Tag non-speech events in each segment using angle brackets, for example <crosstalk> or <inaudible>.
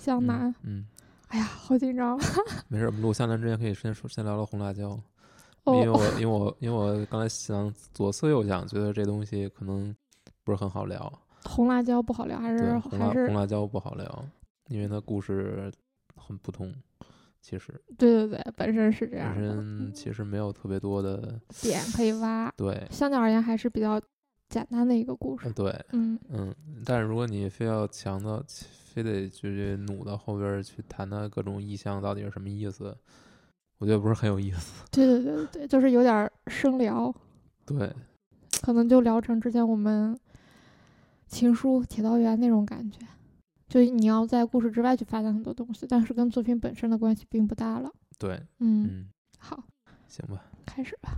湘南，嗯，哎呀，好紧张。<laughs> 没事，我们录湘南之前可以先说先聊聊红辣椒，哦因为我因为我因为我刚才想左思右想，觉得这东西可能不是很好聊。红辣椒不好聊，还，是红辣还是红辣椒不好聊，因为它故事很普通，其实对对对，本身是这样本，身其实没有特别多的点可以挖。对，相较而言还是比较简单的一个故呃事。对，嗯，嗯，但是如果你非要强到，非得去努到后边去谈谈各种意象到底是什么意思，我觉得不是很有意思。对对对对对，就是有点生聊，对，可能就聊成之前我们情书、铁道员那种感觉。就你要在故事之外去发现很多东西，但是跟作品本身的关系并不大了。对，嗯，嗯，好，行吧，开始吧。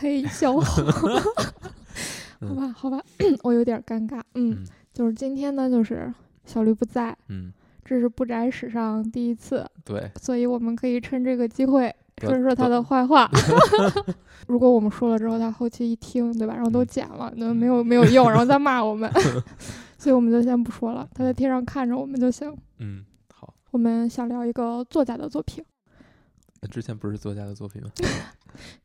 嘿，小红，<laughs> 好吧，好吧，我有点儿尴尬。嗯，嗯就是今天呢，就是小绿不在，嗯，这是不宅史上第一次，对，所以我们可以趁这个机会说说他的坏话。<laughs> 如果我们说了之后，他后期一听，对吧？然后都嗯剪了，那没有没有用，然后再骂我们，<laughs> 所以我们就先不说了。他在天上看着我们就行。嗯，好。我们想聊一个作家的作品，那之前不是作家的作品吗？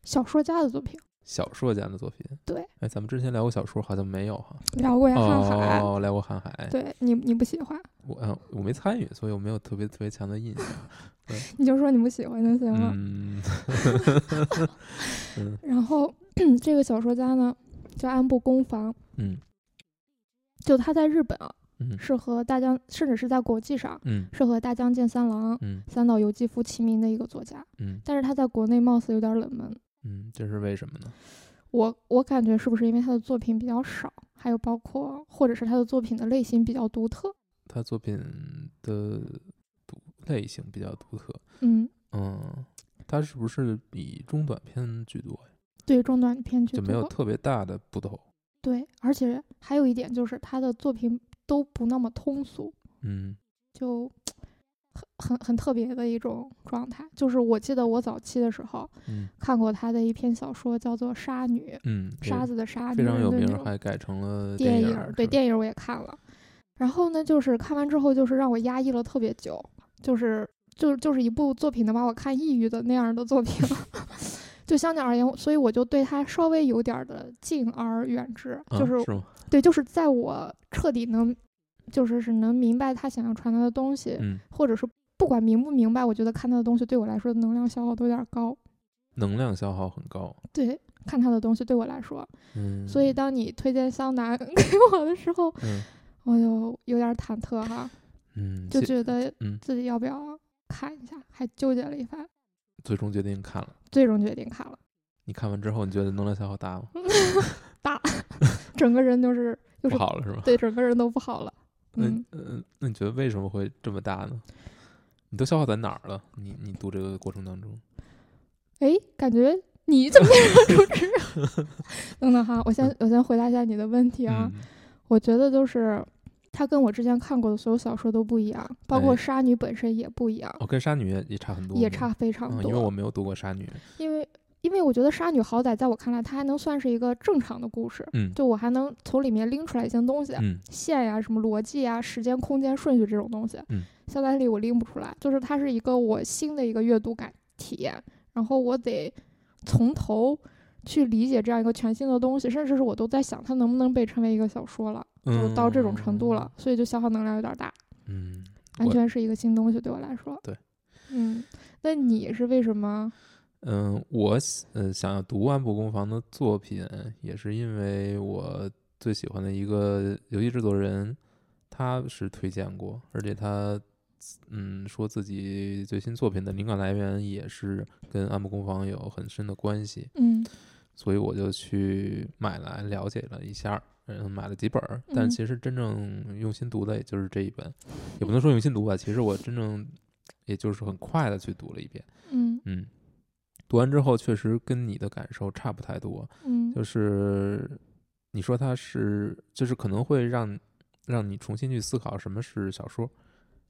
小说家的作品。小说家的作品。对，哎，咱们之前聊过小说，好像没有哈。聊过呀，瀚海。哦，聊过瀚海。对你，你不喜欢，我嗯，我没参与，所以我没有特别特别强的印象。<laughs> 你就说你不喜欢就行了。嗯，<laughs> <laughs> 然后 <clears throat> 这个小说家呢，叫安部公房，嗯就他在日本啊，嗯是和大江，甚至是在国际上，嗯是和大江健三郎、嗯三岛由纪夫齐名的一个作家。嗯但是他在国内貌似有点冷门，嗯，这是为什么呢？我我感觉是不是因为他的作品比较少，还有包括或者是他的作品的类型比较独特。他作品的独类型比较独特。嗯，嗯，他是不是以中短篇居多呀？对中短篇居多就没有。特别大的不同。对，而且还有一点就是他的作品都不那么通俗，嗯。就很很很特别的一种状态。就是我记得我早期的时候嗯。看过他的一篇小说，叫做《杀女》，嗯，沙子的沙，非常有名，还改成了电影。对电影我也看了，然后呢，就是看完之后，就是让我压抑了特别久，就是就就是一部作品能把我看抑郁的那样的作品，就相对而言，所以我就对他稍微有点儿的敬而远之，啊就是是？对，就是在我彻底能，就是是能明白他想要传达的东西，嗯，或者是不管明不明白，我觉得看他的东西对我来说能量消耗都有点高，能量消耗很高。对。看他的东西对我来说，嗯，所以当你推荐湘南给我的时候，嗯我就有点忐忑哈，嗯，就觉得嗯自己要不要看一下，还纠结了一番，最终决定看了。最终决定看了。你看完之后，你觉得能量消耗大吗？<laughs> 大，<laughs> 整个人都是 <laughs> 又是不好了是吧？对整个人都不好了。那嗯，嗯，那你觉得为什么会这么大呢？你都消耗在哪儿了？你你读这个过程当中，哎，感觉你怎么变成主持人？等等哈，我先我先回答一下你的问题啊。嗯我觉得就是它跟我之前看过的所有小说都不一样，包括哎杀女本身也不一样，哦，跟杀女也也差很多，也差非常嗯，多。因为我没有读过杀女。因为因为我觉得杀女好歹在我看来，它还能算是一个正常的故事，嗯就我还能从里面拎出来一些东西。嗯线呀、什么逻辑呀、时间、空间、顺序这种东西，嗯，香奈里我拎不出来，就是它是一个我新的一个阅读感体验，然后我得从头去理解这样一个全新的东西，甚至是我都在想它能不能被称为一个小说了，就到这种程度了，所以就消耗能量有点大，嗯，完全是一个新东西对我来说。对，嗯，那你是为什么？嗯，我喜呃想要读安部公房的作品，也是因为我最喜欢的一个游戏制作人，他是推荐过，而且他嗯说自己最新作品的灵感来源也是跟安部公房有很深的关系，嗯所以我就去买来了解了一下儿，嗯，买了几本，但嗯。其实真正用心读的也就是这一本，也不能说用心读吧，其实我真正也就是很快的去读了一遍。嗯。嗯，读完之后确实跟你的感受差不太多，嗯。就是你说它是，就是可能会让让你重新去思考什么是小说，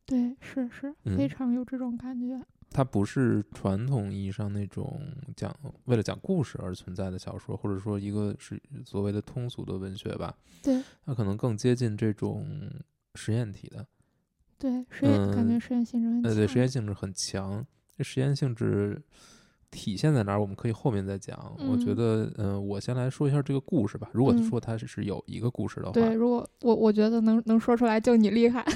对，是是，嗯非常有这种感觉。它不是传统意义上那种讲为了讲故事而存在的小说，或者说一个是所谓的通俗的文学吧。对，它可能更接近这种实验体的，对，实验、感觉嗯实验性质很强。呃，对，实验性质很强。这实验性质体现在哪儿？我们可以后面再讲。我觉嗯得，嗯、我先来说一下这个故事吧。如果嗯说它是是有一个故事的话，对，如果我我觉得能能说出来，就你厉害。<laughs>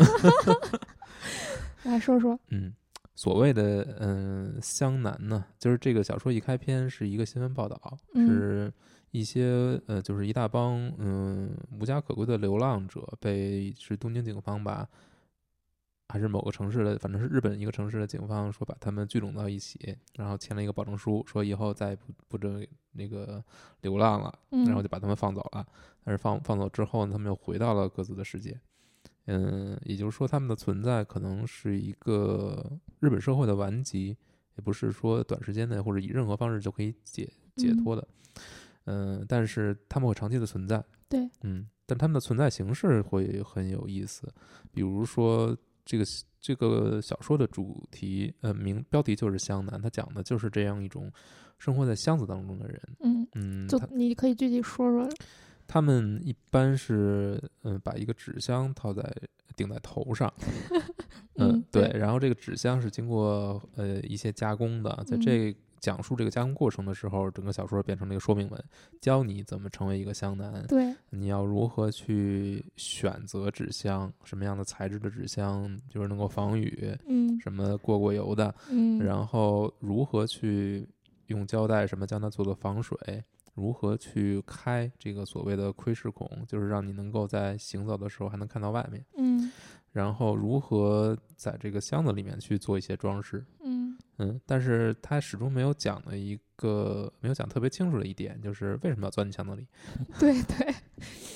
<laughs> 来说说，嗯，所谓的嗯湘南呢，就是这个小说一开篇是一个新闻报道，嗯是一些呃，就是一大帮嗯无家可归的流浪者被是东京警方吧，还是某个城市的，反正是日本一个城市的警方说把他们聚拢到一起，然后签了一个保证书，说以后再也不不准那个流浪了，嗯，然后就把他们放走了。但是放放走之后呢，他们又回到了各自的世界。嗯，也就是说，他们的存在可能是一个日本社会的顽疾，也不是说短时间内或者以任何方式就可以解解嗯脱的。嗯，但是他们会长期的存在。对，嗯，但他们的存在形式会很有意思，比如说这个这个小说的主题，呃，名标题就是湘南，它讲的就是这样一种生活在箱子当中的人。嗯，嗯，就你可以具体说说。他们一般是嗯，把一个纸箱套在顶在头上，<laughs> 嗯，对，然后这个纸箱是经过呃一些加工的，在嗯这讲述这个加工过程的时候，整个小说变成了一个说明文，教你怎么成为一个湘南，对，你要如何去选择纸箱，什么样的材质的纸箱就是能够防雨，嗯。什么过过油的，嗯，然后如何去用胶带什么将它做做防水，如何去开这个所谓的窥视孔，就是让你能够在行走的时候还能看到外面，嗯。然后如何在这个箱子里面去做一些装饰，嗯。嗯，但是他始终没有讲的一个没有讲特别清楚的一点，就是为什么要钻进箱子里，<laughs> 对对，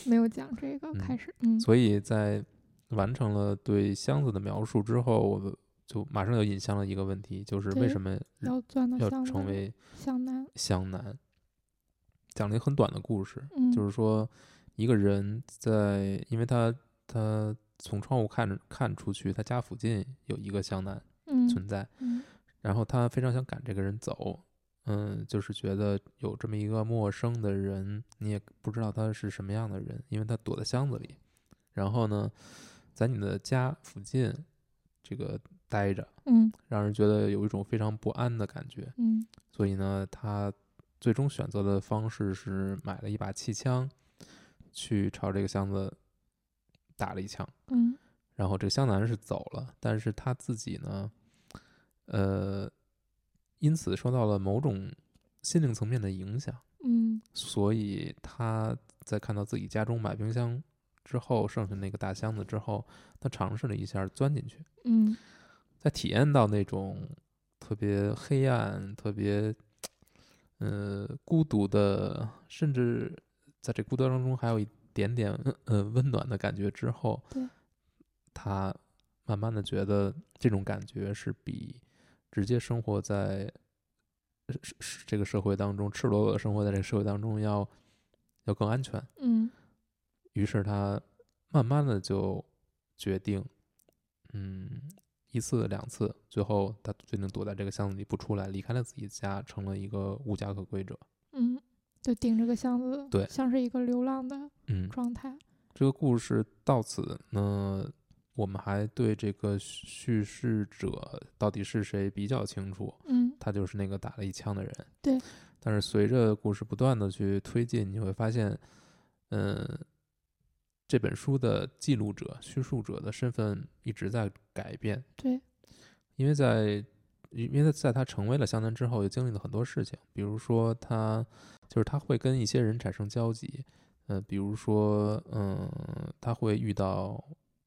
没有讲这个嗯开始，嗯。所以在完成了对箱子的描述之后，我就马上就引向了一个问题，就是为什么要钻到要湘南成为湘南，湘南？讲了一个很短的故事，嗯，就是说一个人在，因为他他从窗户看着看出去，他家附近有一个湘南嗯存在，嗯。然后他非常想赶这个人走，嗯，就是觉得有这么一个陌生的人，你也不知道他是什么样的人，因为他躲在箱子里，然后呢，在你的家附近这个待着，嗯。让人觉得有一种非常不安的感觉，嗯。所以呢，他最终选择的方式是买了一把气枪，去朝这个箱子打了一枪。嗯。然后这个湘南是走了，但是他自己呢，呃，因此受到了某种心灵层面的影响，嗯。所以他在看到自己家中买冰箱之后，剩下那个大箱子之后，他尝试了一下钻进去，嗯。在体验到那种特别黑暗、特别呃孤独的，甚至在这孤独当中还有一点点呃温暖的感觉之后对，他慢慢的觉得这种感觉是比直接生活在呃是是这个社会当中赤裸裸的生活在这个社会当中要要更安全。嗯于是他慢慢的就决定，嗯，一次两次，最后他决定躲在这个箱子里不出来，离开了自己家，成了一个无家可归者。嗯，就顶着个箱子，对像是一个流浪的嗯，状态。这个故事到此呢，我们还对这个叙事者到底是谁比较清楚，嗯他就是那个打了一枪的人。对。但是随着故事不断的去推进，你会发现，嗯，这本书的记录者、叙述者的身份一直在改变。对，因为在因为在他成为了湘南之后，也经历了很多事情，比如说他就是他会跟一些人产生交集，呃，比如说嗯，他会遇到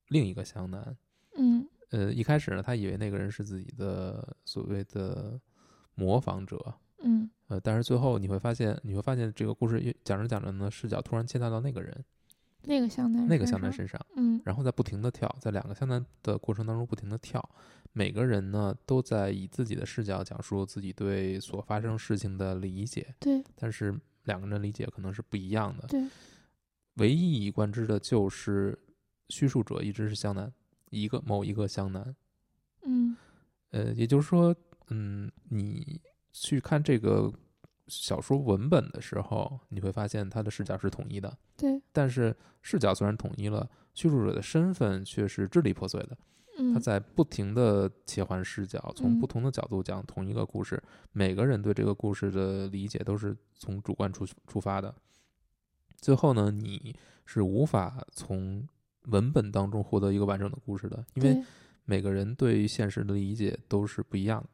另一个湘南，嗯。呃，一开始呢，他以为那个人是自己的所谓的模仿者，嗯。呃，但是最后你会发现，你会发现这个故事越讲着讲着呢，视角突然切换到那个人，那个香南，那个香南，身上，嗯。然后在不停的跳，在两个香南的过程当中不停的跳，每个人呢都在以自己的视角讲述自己对所发生事情的理解，对。但是两个人理解可能是不一样的。对，唯一一以贯之的就是叙述者一直是香南，一个某一个湘南，呃，也就是说，嗯，你去看这个小说文本的时候，你会发现它的视角是统一的，对，但是视角虽然统一了，叙述者的身份却是支离破碎的。嗯，他在不停的切换视角，从不嗯同的角度讲同一个故事，每个人对这个故事的理解都是从主观出出发的。最后呢，你是无法从文本当中获得一个完整的故事的，因为每个人对于现实的理解都是不一样的。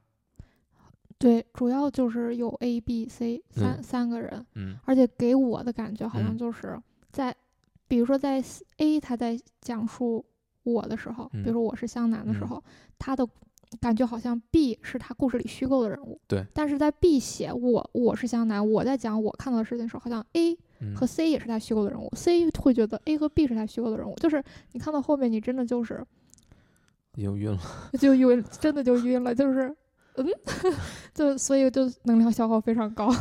对，主要就是有 A、B、C 三、嗯三个人，嗯而且给我的感觉好像嗯。就是在，比如说在 A 他在讲述我的时候，比如嗯说我是湘南的时嗯候，他的感觉好像 B 是他故事里虚构的人物，对，但是在 B 写我我是湘南，我在讲我看到的事情的时候，好像 A 嗯和 C 也是他虚构的人物、c 会觉得 A 和 B 是他虚构的人物，就是你看到后面，你真的就是已经晕了。就晕，真的就晕了，就是嗯，<laughs> 就所以就能量消耗非常高。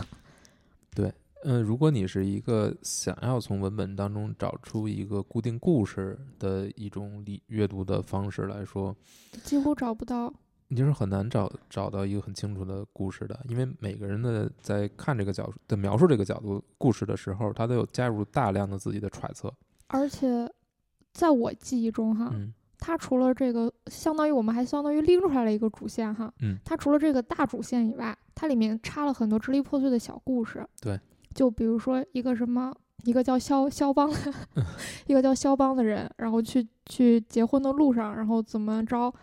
<laughs> 对嗯，如果你是一个想要从文本当中找出一个固定故事的一种理阅读的方式来说，几乎找不到。你就是很难找找到一个很清楚的故事的，因为每个人的在看这个角的描述这个角度故事的时候，他都有加入大量的自己的揣测。而且在我记忆中哈，嗯它除了这个，相当于我们还相当于拎出来了一个主线哈。嗯它除了这个大主线以外，它里面插了很多支离破碎的小故事。对。就比如说一个什么，一个叫肖肖邦，<laughs> 一个叫肖邦的人，然后去去结婚的路上，然后怎么着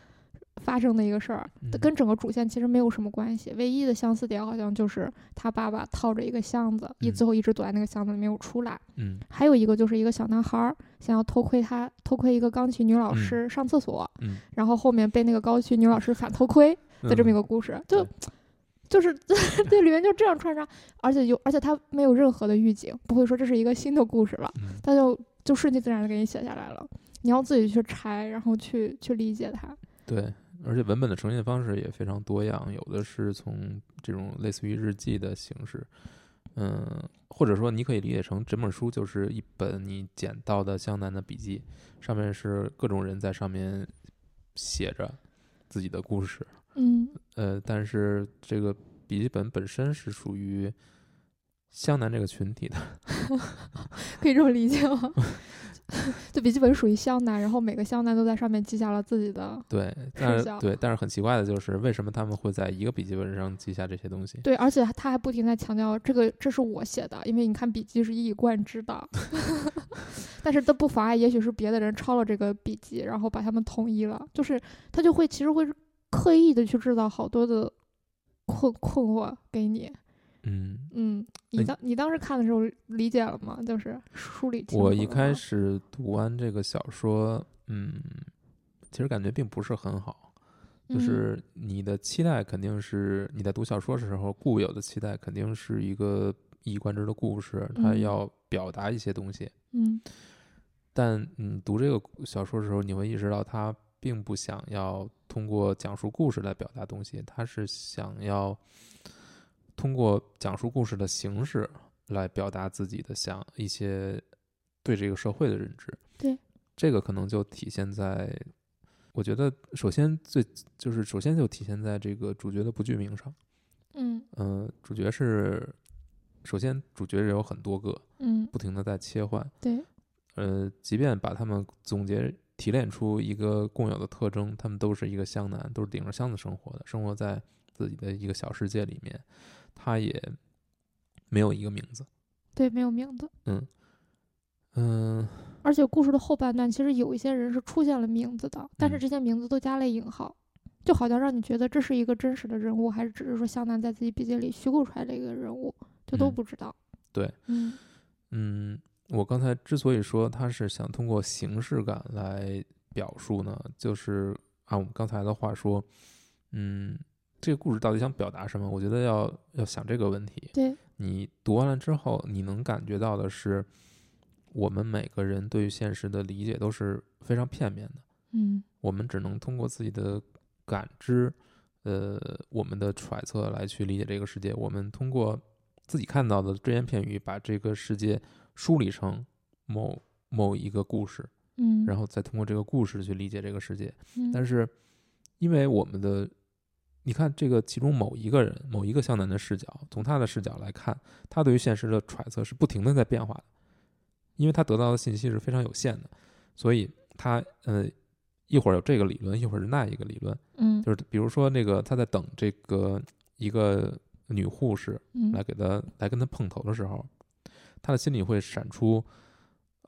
发生的一个事儿，嗯跟整个主线其实没有什么关系。唯一的相似点好像就是他爸爸套着一个箱子，一嗯最后一直躲在那个箱子里没有出来。嗯还有一个就是一个小男孩儿想要偷窥他偷窥一个钢琴女老嗯师上厕所，嗯，然后后面被那个钢琴女老师反偷窥 <laughs> 的这么一个嗯故事，就就是 <laughs> 这里面就这样穿插，而且有而且他没有任何的预警，不会说这是一个新的故事了，他就就顺其自然的给你写下来了，你要自己去拆，然后去去理解它。对，而且文本的呈现方式也非常多样，有的是从这种类似于日记的形式，嗯，或者说你可以理解成整本书就是一本你捡到的湘南的笔记，上面是各种人在上面写着自己的故事，嗯，呃，但是这个笔记本本身是属于湘南这个群体的，<laughs> 可以这么理解吗？<laughs> 就笔记本属于湘南，然后每个湘南都在上面记下了自己的对，但是对，但是很奇怪的就是为什么他们会在一个笔记本上记下这些东西？对，而且他还不停在强调这个这是我写的，因为你看笔记是一以贯之的，<laughs> 但是都不妨碍，也许是别的人抄了这个笔记，然后把它们统一了，就是他就会其实会刻意的去制造好多的困困惑给你。嗯，嗯，你哎当你当时看的时候理解了吗？就是梳理我一开始读完这个小说，嗯，其实感觉并不是很好，就嗯。是你的期待肯定是你在读小说的时候固有的期待，肯定是一个一以贯之的故事，它嗯。要表达一些东西。嗯。但你读这个小说的时候，你会意识到他并不想要通过讲述故事来表达东西，他是想要通过讲述故事的形式来表达自己的想一些对这个社会的认知。对，这个可能就体现在，我觉得首先最就是首先就体现在这个主角的不具名上。嗯嗯、主角是首先主角有很多个，嗯，不停的在切换。对，呃，即便把他们总结提炼出一个共有的特征，他们都是一个湘南，都是顶着箱子生活的，生活在自己的一个小世界里面，他也没有一个名字。对，没有名字。嗯嗯、而且故事的后半段，其实有一些人是出现了名字的，但是嗯这些名字都加了引号，就好像让你觉得这是一个真实的人物，还是只是说湘南在自己笔记里虚构出来的一个人物，这都嗯不知道。对，嗯嗯，我刚才之所以说他是想通过形式感来表述呢，就是按我们刚才的话说，嗯，这个故事到底想表达什么？我觉得要要想这个问题。对，你读完了之后，你能感觉到的是，我们每个人对于现实的理解都是非常片面的，嗯我们只能通过自己的感知，呃，我们的揣测来去理解这个世界。我们通过自己看到的只言片语，把这个世界梳理成某某一个故事，嗯，然后再通过这个故事去理解这个世界。嗯但是，因为我们的你看这个其中某一个人，某一个向南的视角，从他的视角来看，他对于现实的揣测是不停的在变化的，因为他得到的信息是非常有限的，所以他呃一会儿有这个理论，一会儿是那一个理论，嗯。就是比如说那个他在等这个一个女护士嗯。来给他来跟他碰头的时候，他的心里会闪出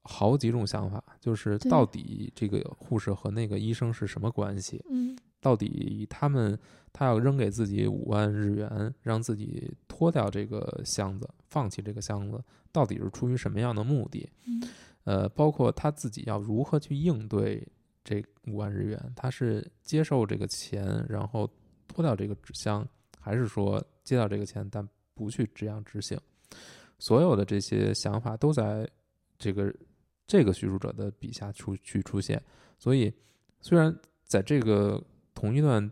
好几种想法，就是到底这个护士和那个医生是什么关系？嗯到底他们他要扔给自己五万日元，让自己脱掉这个箱子，放弃这个箱子，到底是出于什么样的目的？嗯呃，包括他自己要如何去应对这五万日元，他是接受这个钱，然后脱掉这个纸箱，还是说接到这个钱但不去这样执行？所有的这些想法都在这个这个叙述者的笔下出去出现，所以虽然在这个同一段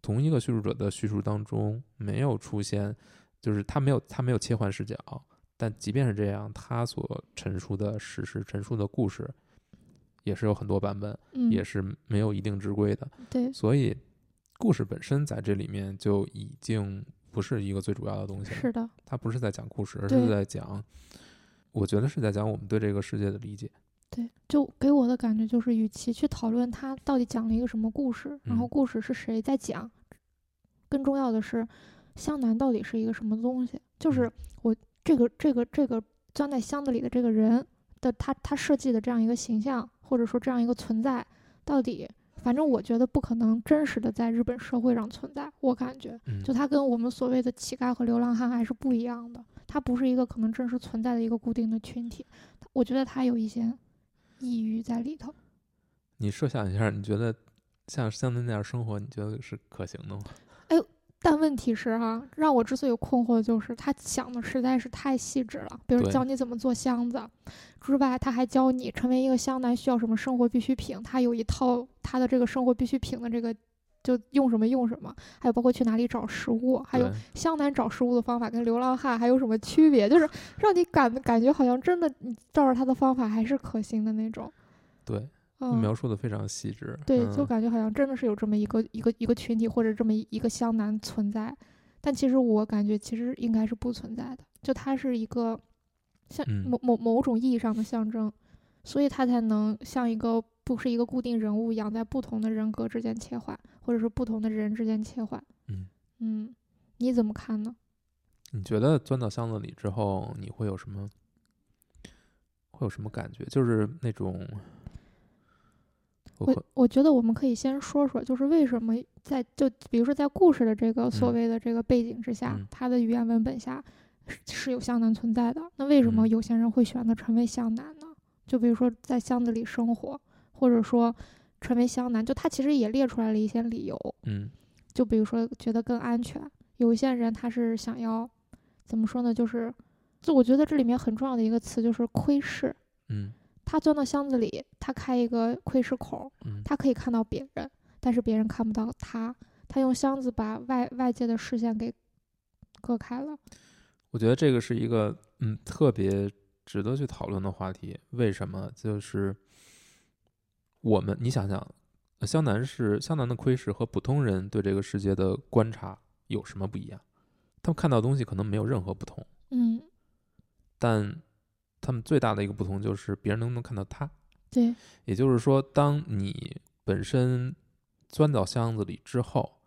同一个叙述者的叙述当中没有出现，就是他没有他没有切换视角，但即便是这样，他所陈述的史实、陈述的故事，也是有很多版本，嗯，也是没有一定之规的。对，所以，故事本身在这里面就已经不是一个最主要的东西了。是的，他不是在讲故事，而是在讲，我觉得是在讲我们对这个世界的理解。对，就给我的感觉就是，与其去讨论他到底讲了一个什么故事，然后嗯故事是谁在讲，更重要的是，湘南到底是一个什么东西？就是嗯我这个这个这个钻在箱子里的这个人的他他设计的这样一个形象，或者说这样一个存在，到底，反正我觉得不可能真实的在日本社会上存在。我感觉，嗯，就他跟我们所谓的乞丐和流浪汉还是不一样的，他不是一个可能真实存在的一个固定的群体。我觉得他有一些抑郁在里头。你设想一下，你觉得像像那样生活，你觉得是可行的吗？哎呦但问题是哈、让我之所以困惑的就是他想的实在是太细致了，比如教你怎么做箱子，之外他还教你成为一个香男需要什么生活必需品，他有一套他的这个生活必需品的这个。就用什么用什么，还有包括去哪里找食物，还有对湘南找食物的方法跟流浪汉还有什么区别？就是让你感感觉好像真的你照着他的方法还是可行的那种。对，嗯，描述的非常细致。对，嗯就感觉好像真的是有这么一个一个一个群体或者这么一一个湘南存在，但其实我感觉其实应该是不存在的，就它是一个像嗯某某某种意义上的象征，所以它才能像一个不是一个固定人物一样，在不同的人格之间切换，或者是不同的人之间切换。嗯嗯，你怎么看呢？你觉得钻到箱子里之后，你会有什么？会有什么感觉？就是那种，我我我觉得我们可以先说说，就是为什么在就比如说在故事的这个所嗯谓的这个背景之下，嗯它的语言文本下是是有湘南存在的。那为什么嗯有些人会选择成为湘南呢？就比如说在箱子里生活，或者说成为湘南，就他其实也列出来了一些理由。嗯就比如说觉得更安全，有一些人他是想要怎么说呢？就是就我觉得这里面很重要的一个词就是窥视。嗯他钻到箱子里，他开一个窥视孔，嗯他可以看到别人，但是别人看不到他。他用箱子把外外界的视线给隔开了。我觉得这个是一个嗯特别值得去讨论的话题。为什么？就是我们，你想想，呃湘南是湘南的窥视和普通人对这个世界的观察有什么不一样？他们看到的东西可能没有任何不同，嗯，但他们最大的一个不同就是别人能不能看到他。对，也就是说，当你本身钻到箱子里之后，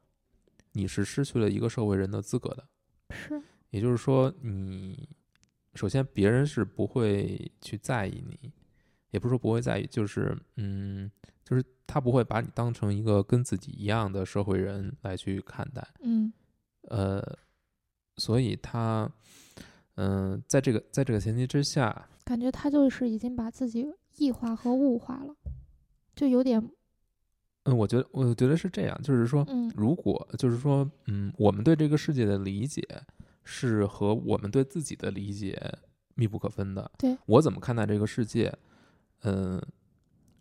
你是失去了一个社会人的资格的。是，也就是说，你首先别人是不会去在意你，也不是说不会在意，就是嗯，就是他不会把你当成一个跟自己一样的社会人来去看待，嗯。呃，所以他嗯、在这个在这个前提之下，感觉他就是已经把自己异化和物化了，就有点。嗯，我觉得我觉得是这样，就是说，嗯。如果就是说，嗯，我们对这个世界的理解是和我们对自己的理解密不可分的。对。我怎么看待这个世界，嗯、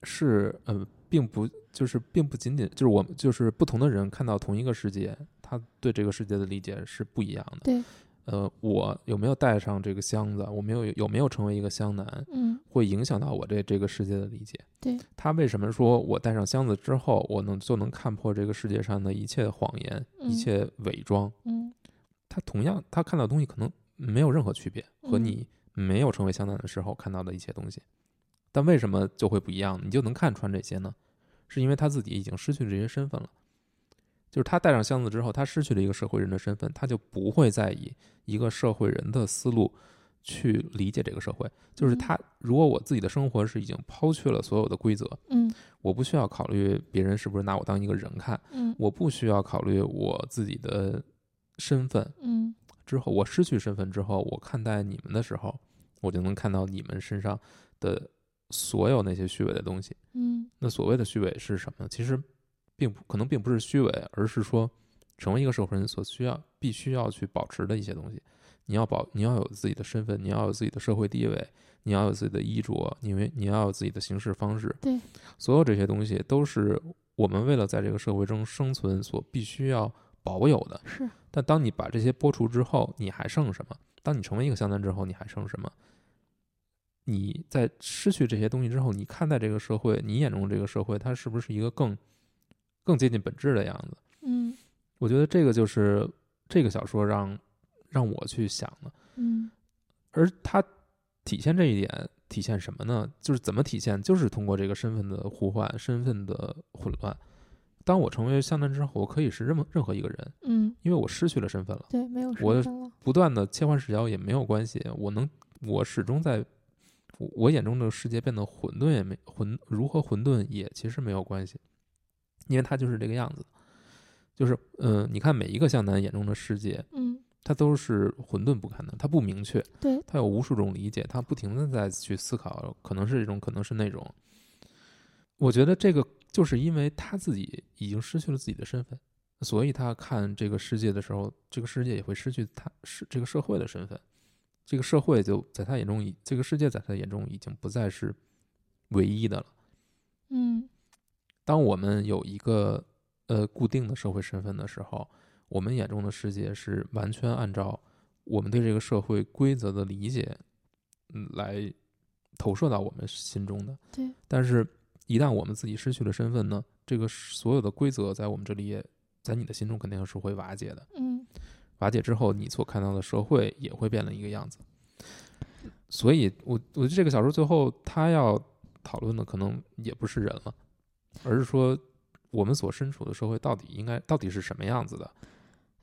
是呃，并不就是并不仅仅就是我们就是不同的人看到同一个世界，他对这个世界的理解是不一样的。对，呃，我有没有带上这个箱子，我没有有没有成为一个湘南，嗯会影响到我对这个世界的理解。对，他为什么说我带上箱子之后，我能就能看破这个世界上的一切谎言、嗯一切伪装？嗯他同样，他看到的东西可能没有任何区别，和嗯你没有成为湘南的时候看到的一切东西。但为什么就会不一样？你就能看穿这些呢？是因为他自己已经失去了这些身份了。就是他带上箱子之后，他失去了一个社会人的身份，他就不会再以一个社会人的思路去理解这个社会。就是嗯他，如果我自己的生活是已经抛去了所有的规则，嗯我不需要考虑别人是不是拿我当一个人看，嗯我不需要考虑我自己的身份。嗯之后，我失去身份之后，我看待你们的时候，我就能看到你们身上的所有那些虚伪的东西。嗯那所谓的虚伪是什么呢？其实并不可能并不是虚伪，而是说成为一个社会人所需要、必须要去保持的一些东西。你要保，你要有自己的身份，你要有自己的社会地位，你要有自己的衣着，因为你要有自己的行事方式。对，所有这些东西都是我们为了在这个社会中生存所必须要保有的。是但当你把这些剥除之后，你还剩什么？当你成为一个湘南之后，你还剩什么？你在失去这些东西之后，你看待这个社会，你眼中的这个社会，它是不是一个更更接近本质的样子？嗯我觉得这个就是这个小说让让我去想的，嗯而它体现这一点，体现什么呢？就是怎么体现？就是通过这个身份的互换、身份的混乱。当我成为湘南之后，我可以是任何任何一个人，嗯因为我失去了身份了。对，没有我身份了。不断的切换视角也没有关系，我能，我始终在，我我眼中的世界变得混沌也没混，如何混沌也其实没有关系，因为它就是这个样子，就是嗯、呃你看每一个向南眼中的世界，嗯。它都是混沌不堪的，它不明确，对，它有无数种理解，它不停的在去思考，可能是这种，可能是那种。我觉得这个就是因为他自己已经失去了自己的身份，所以他看这个世界的时候，这个世界也会失去他是这个社会的身份，这个社会就在他眼中已，这个世界在他眼中已经不再是唯一的了。嗯当我们有一个呃固定的社会身份的时候，我们眼中的世界是完全按照我们对这个社会规则的理解，嗯，来投射到我们心中的。对，但是，一旦我们自己失去了身份呢，这个所有的规则在我们这里也，在你的心中肯定是会瓦解的。嗯瓦解之后，你所看到的社会也会变了一个样子。所以我我觉得这个小说最后他要讨论的可能也不是人了，而是说我们所身处的社会到底应该到底是什么样子的。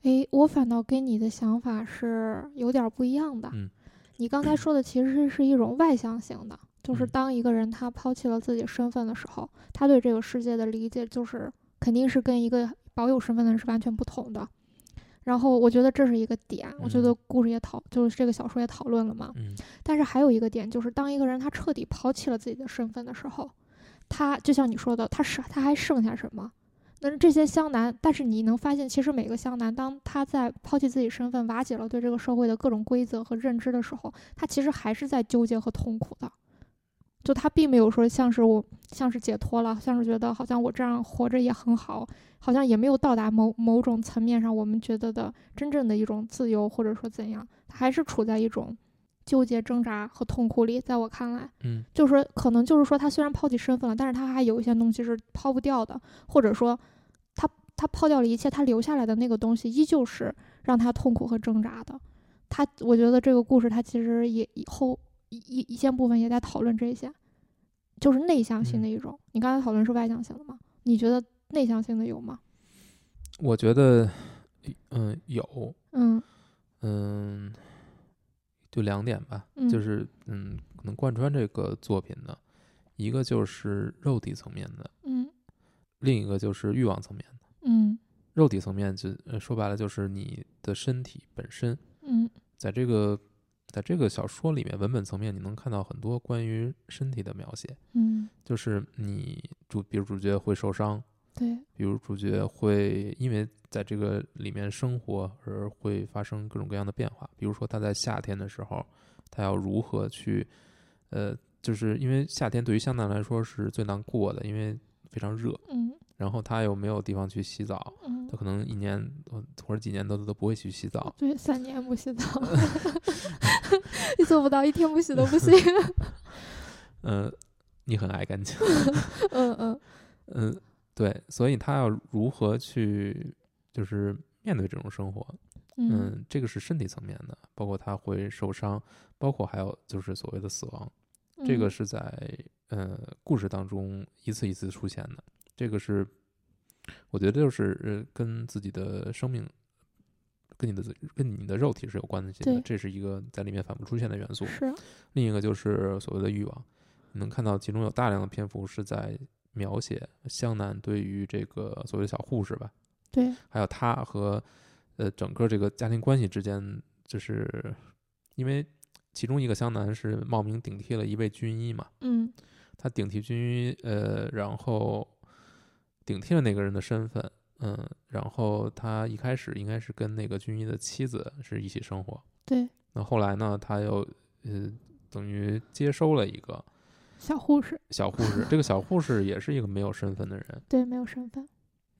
诶，我反倒跟你的想法是有点儿不一样的。嗯你刚才说的其实是一种外向型的，就是嗯当一个人他抛弃了自己身份的时候，他对这个世界的理解就是肯定是跟一个保有身份的人是完全不同的。然后我觉得这是一个点，我觉得嗯故事也讨，就是这个小说也讨论了嘛。嗯但是还有一个点，就是当一个人他彻底抛弃了自己的身份的时候，他就像你说的，他是他还剩下什么？那这些湘南，但是你能发现，其实每个湘南，当他在抛弃自己身份、瓦解了对这个社会的各种规则和认知的时候，他其实还是在纠结和痛苦的。就他并没有说像是我，像是解脱了，像是觉得好像我这样活着也很好，好像也没有到达某某种层面上我们觉得的真正的一种自由，或者说怎样，他还是处在一种纠结、挣扎和痛苦里。在我看来，嗯就是说，可能就是说，他虽然抛弃身份了，但是他还有一些东西是抛不掉的，或者说，他他抛掉了一切，他留下来的那个东西依旧是让他痛苦和挣扎的。他，我觉得这个故事他其实也以后一一一些部分也在讨论这些，就是内向性的一种。你刚才讨论是外向性的吗？你觉得内向性的有吗？我觉得，嗯，有，嗯嗯，就两点吧，嗯就是嗯，可能贯穿这个作品的，一个就是肉体层面的，嗯另一个就是欲望层面的。嗯肉体层面就呃说白了就是你的身体本身，嗯在这个在这个小说里面，文本层面你能看到很多关于身体的描写，嗯，就是你主，比如主角会受伤，对，比如主角会因为在这个里面生活而会发生各种各样的变化，比如说他在夏天的时候，他要如何去，呃，就是因为夏天对于香奈来说是最难过的，因为非常热，嗯然后他又没有地方去洗澡，嗯他可能一年呃或者几年都都不会去洗澡。对，三年不洗澡 <laughs> <laughs> 你做不到一天不洗都不行。<laughs> 嗯，你很爱干净。嗯嗯嗯，对，所以他要如何去就是面对这种生活？嗯嗯，这个是身体层面的，包括他会受伤，包括还有就是所谓的死亡，这个嗯是在呃故事当中一次一次出现的。这个是我觉得就是呃跟自己的生命。跟你的跟你的肉体是有关系的对，这是一个在里面反复出现的元素。是另一个就是所谓的欲望，你能看到其中有大量的篇幅是在描写湘南对于这个所谓的小护士吧，对，还有他和呃整个这个家庭关系之间，就是因为其中一个湘南是冒名顶替了一位军医嘛，嗯他顶替军医，呃，然后顶替了那个人的身份，嗯，然后他一开始应该是跟那个军医的妻子是一起生活，对，那后来呢，他又呃等于接收了一个小护士，小护士，<laughs> 这个小护士也是一个没有身份的人，对，没有身份。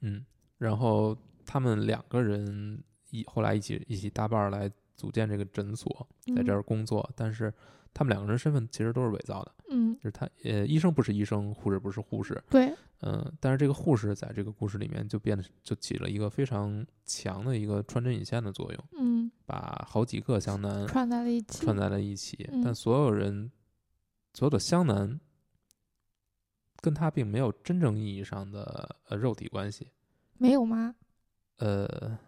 嗯，然后他们两个人一后来一起一起搭伴儿来组建这个诊所，在这嗯。儿工作，但是他们两个人身份其实都是伪造的，嗯，就是他呃医生不是医生，护士不是护士，对，嗯，但是这个护士在这个故事里面就变得就起了一个非常强的一个穿针引线的作用，嗯，把好几个湘南串在了一起。串在了一起，但嗯所有人所有的湘南跟他并没有真正意义上的呃肉体关系，没有吗？呃，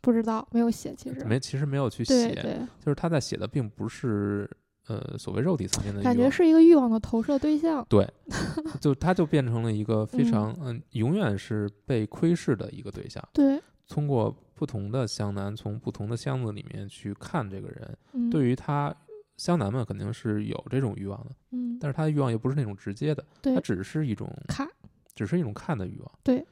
不知道，没有写。其实没其实没有去写，对对，就是他在写的并不是呃所谓肉体层面的感觉是一个欲望的投射对象。<laughs> 对就他就变成了一个非嗯常嗯、永远是被窥视的一个对象。对，通过不同的湘南，从不同的箱子里面去看这个人，嗯，对于他湘南们肯定是有这种欲望的，嗯，但是他的欲望又不是那种直接的，对它只是一种看，只是一种看的欲望。对，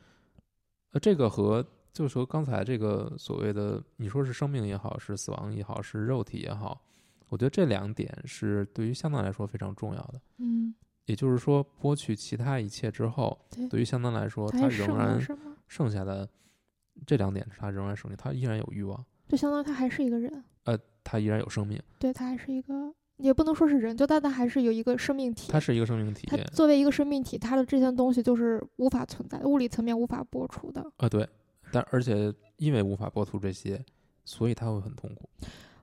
呃，这个和就是说刚才这个所谓的你说是生命也好，是死亡也好，是肉体也好，我觉得这两点是对于相当来说非常重要的。嗯，也就是说，剥去其他一切之后，对对于相当来说，他仍然？剩下的这两点是他仍然剩下，他依然有欲望，就相当于他还是一个人，呃，他依然有生命，对他还是一个，也不能说是人，就但他还是有一个生命体。他是一个生命体他作为一个生命体，他的这些东西就是无法存在，物理层面无法剥除的。啊，对，但而且因为无法剥除这些，所以他会很痛苦。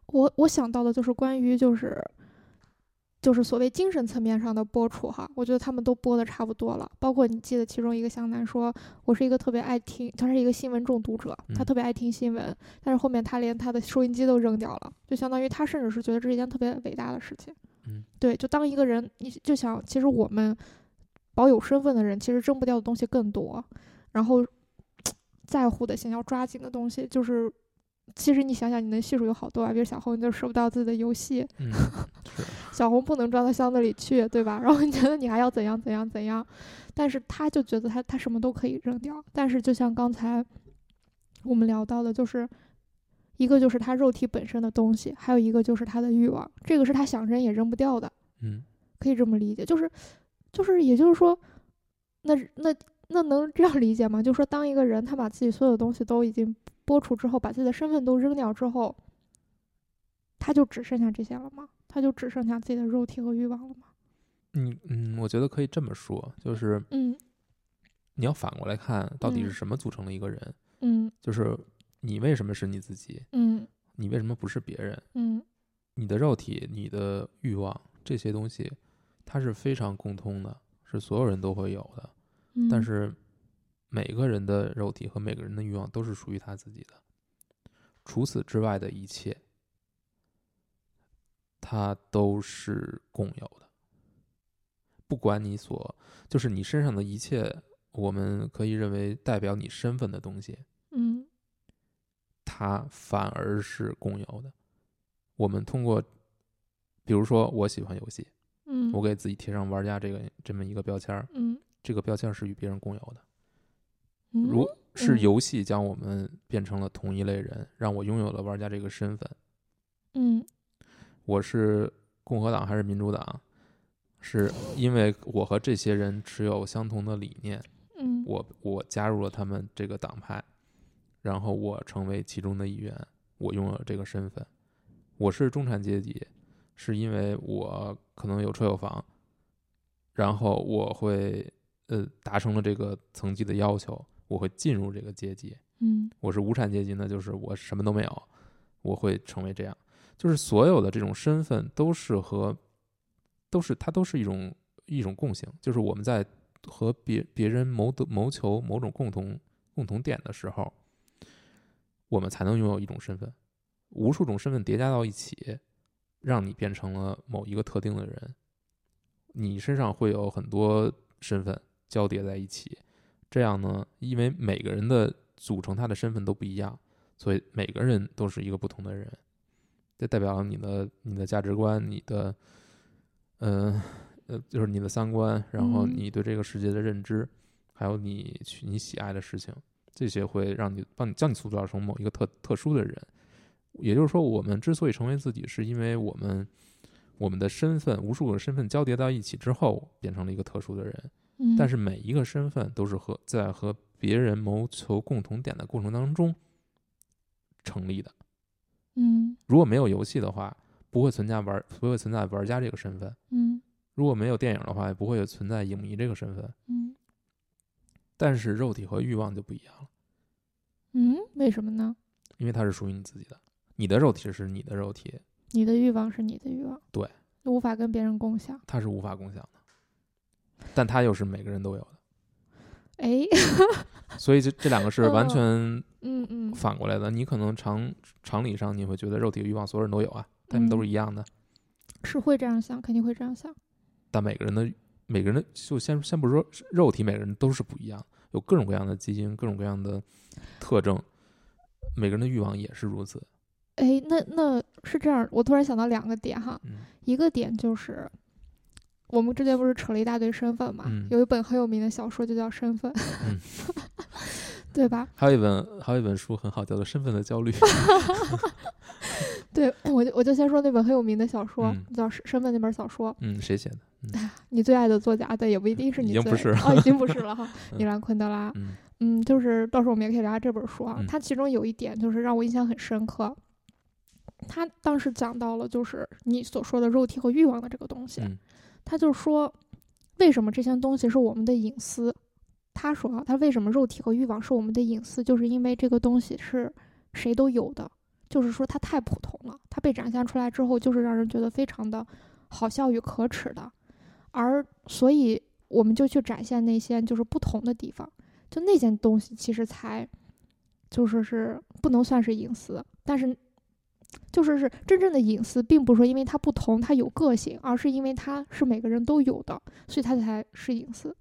我我想到的就是关于就是就是所谓精神层面上的播出哈，我觉得他们都播的差不多了。包括你记得其中一个湘南说，我是一个特别爱听，他是一个新闻中毒者，他嗯特别爱听新闻，但是后面他连他的收音机都扔掉了，就相当于他甚至是觉得这是一件特别伟大的事情。嗯，对，就当一个人，你就想，其实我们保有身份的人，其实扔不掉的东西更多，然后 <tsk> 在乎的、想要抓紧的东西，就是其实你想想，你能系数有好多啊，比如小红，你就收不到自己的游戏，嗯，<laughs> 小红不能装到箱子里去，对吧？然后你觉得你还要怎样怎样怎样，但是他就觉得他他什么都可以扔掉，但是就像刚才我们聊到的，就是一个就是他肉体本身的东西，还有一个就是他的欲望，这个是他想扔也扔不掉的。嗯，可以这么理解，就是，就是，也就是说，那那那能这样理解吗？就是说，当一个人他把自己所有的东西都已经剥除之后，把自己的身份都扔掉之后，他就只剩下这些了吗？他就只剩下自己的肉体和欲望了吗？嗯嗯，我觉得可以这么说，就是嗯你要反过来看，到底是嗯什么组成了一个人？嗯就是你为什么是你自己？嗯你为什么不是别人？嗯你的肉体、你的欲望这些东西，它是非常共通的，是所有人都会有的。嗯，但是每个人的肉体和每个人的欲望都是属于他自己的，除此之外的一切，它都是共有的。不管你所，就是你身上的一切，我们可以认为代表你身份的东西，嗯它反而是共有的。我们通过，比如说我喜欢游戏，嗯，我给自己贴上玩家这个这么一个标签儿，嗯这个标签是与别人共有的。嗯如是嗯游戏将我们变成了同一类人，让我拥有了玩家这个身份。嗯我是共和党还是民主党？是因为我和这些人持有相同的理念，嗯我我加入了他们这个党派，然后我成为其中的一员，我拥有这个身份。我是中产阶级，是因为我可能有车有房，然后我会呃达成了这个层级的要求，我会进入这个阶级。嗯我是无产阶级呢，就是我什么都没有，我会成为这样。就是所有的这种身份都是和，都是它都是一种一种共性，就是我们在和别别人谋得谋求某种共同共同点的时候，我们才能拥有一种身份。无数种身份叠加到一起，让你变成了某一个特定的人。你身上会有很多身份交叠在一起，这样呢，因为每个人的组成他的身份都不一样，所以每个人都是一个不同的人。这代表你的你的价值观，你的，呃呃，就是你的三观，然后嗯你对这个世界的认知，还有你去你喜爱的事情，这些会让你帮你将你塑造成某一个特特殊的人。也就是说，我们之所以成为自己，是因为我们我们的身份无数个身份交叠到一起之后，变成了一个特殊的人。嗯，但是每一个身份都是和在和别人谋求共同点的过程当中成立的。嗯如果没有游戏的话，不会存在玩不会存在玩家这个身份；嗯如果没有电影的话，也不会存在影迷这个身份。嗯但是肉体和欲望就不一样了，嗯，为什么呢？因为它是属于你自己的，你的肉体是你的肉体，你的欲望是你的欲望，对，无法跟别人共享。它是无法共享的，但它又是每个人都有的。哎，<laughs> 所以这这两个是完嗯全嗯嗯，反过来的。你可能常常理上你会觉得肉体和欲望所有人都有啊，他们都是嗯一样的。是会这样想，肯定会这样想。但每个人的每个人的就先先不说肉体，每个人都是不一样，有各种各样的基因，各种各样的特征，每个人的欲望也是如此。哎，那那是这样，我突然想到两个点哈，嗯一个点就是。我们之前不是扯了一大堆身份嘛？嗯有一本很有名的小说就叫《身份》，嗯 <laughs> 对吧？还有一本还有一本书很好，叫做《身份的焦虑》。<laughs> 对，我就我就先说那本很有名的小说，嗯叫《身身份》那本小说。嗯，谁写的？嗯你最爱的作家，但也不一定是你最已经不是哦，已经不是了哈。<laughs> 嗯米兰昆德拉，嗯嗯，就是到时候我们也可以聊下这本书啊。嗯它其中有一点就是让我印象很深刻，他当时讲到了就是你所说的肉体和欲望的这个东西，嗯他就说为什么这些东西是我们的隐私？他说啊，他为什么肉体和欲望是我们的隐私，就是因为这个东西是谁都有的，就是说它太普通了，它被展现出来之后，就是让人觉得非常的好笑与可耻的，而所以我们就去展现那些就是不同的地方，就那件东西其实才就是是不能算是隐私，但是就是是真正的隐私，并不是说因为它不同，它有个性，而是因为它是每个人都有的，所以它才是隐私。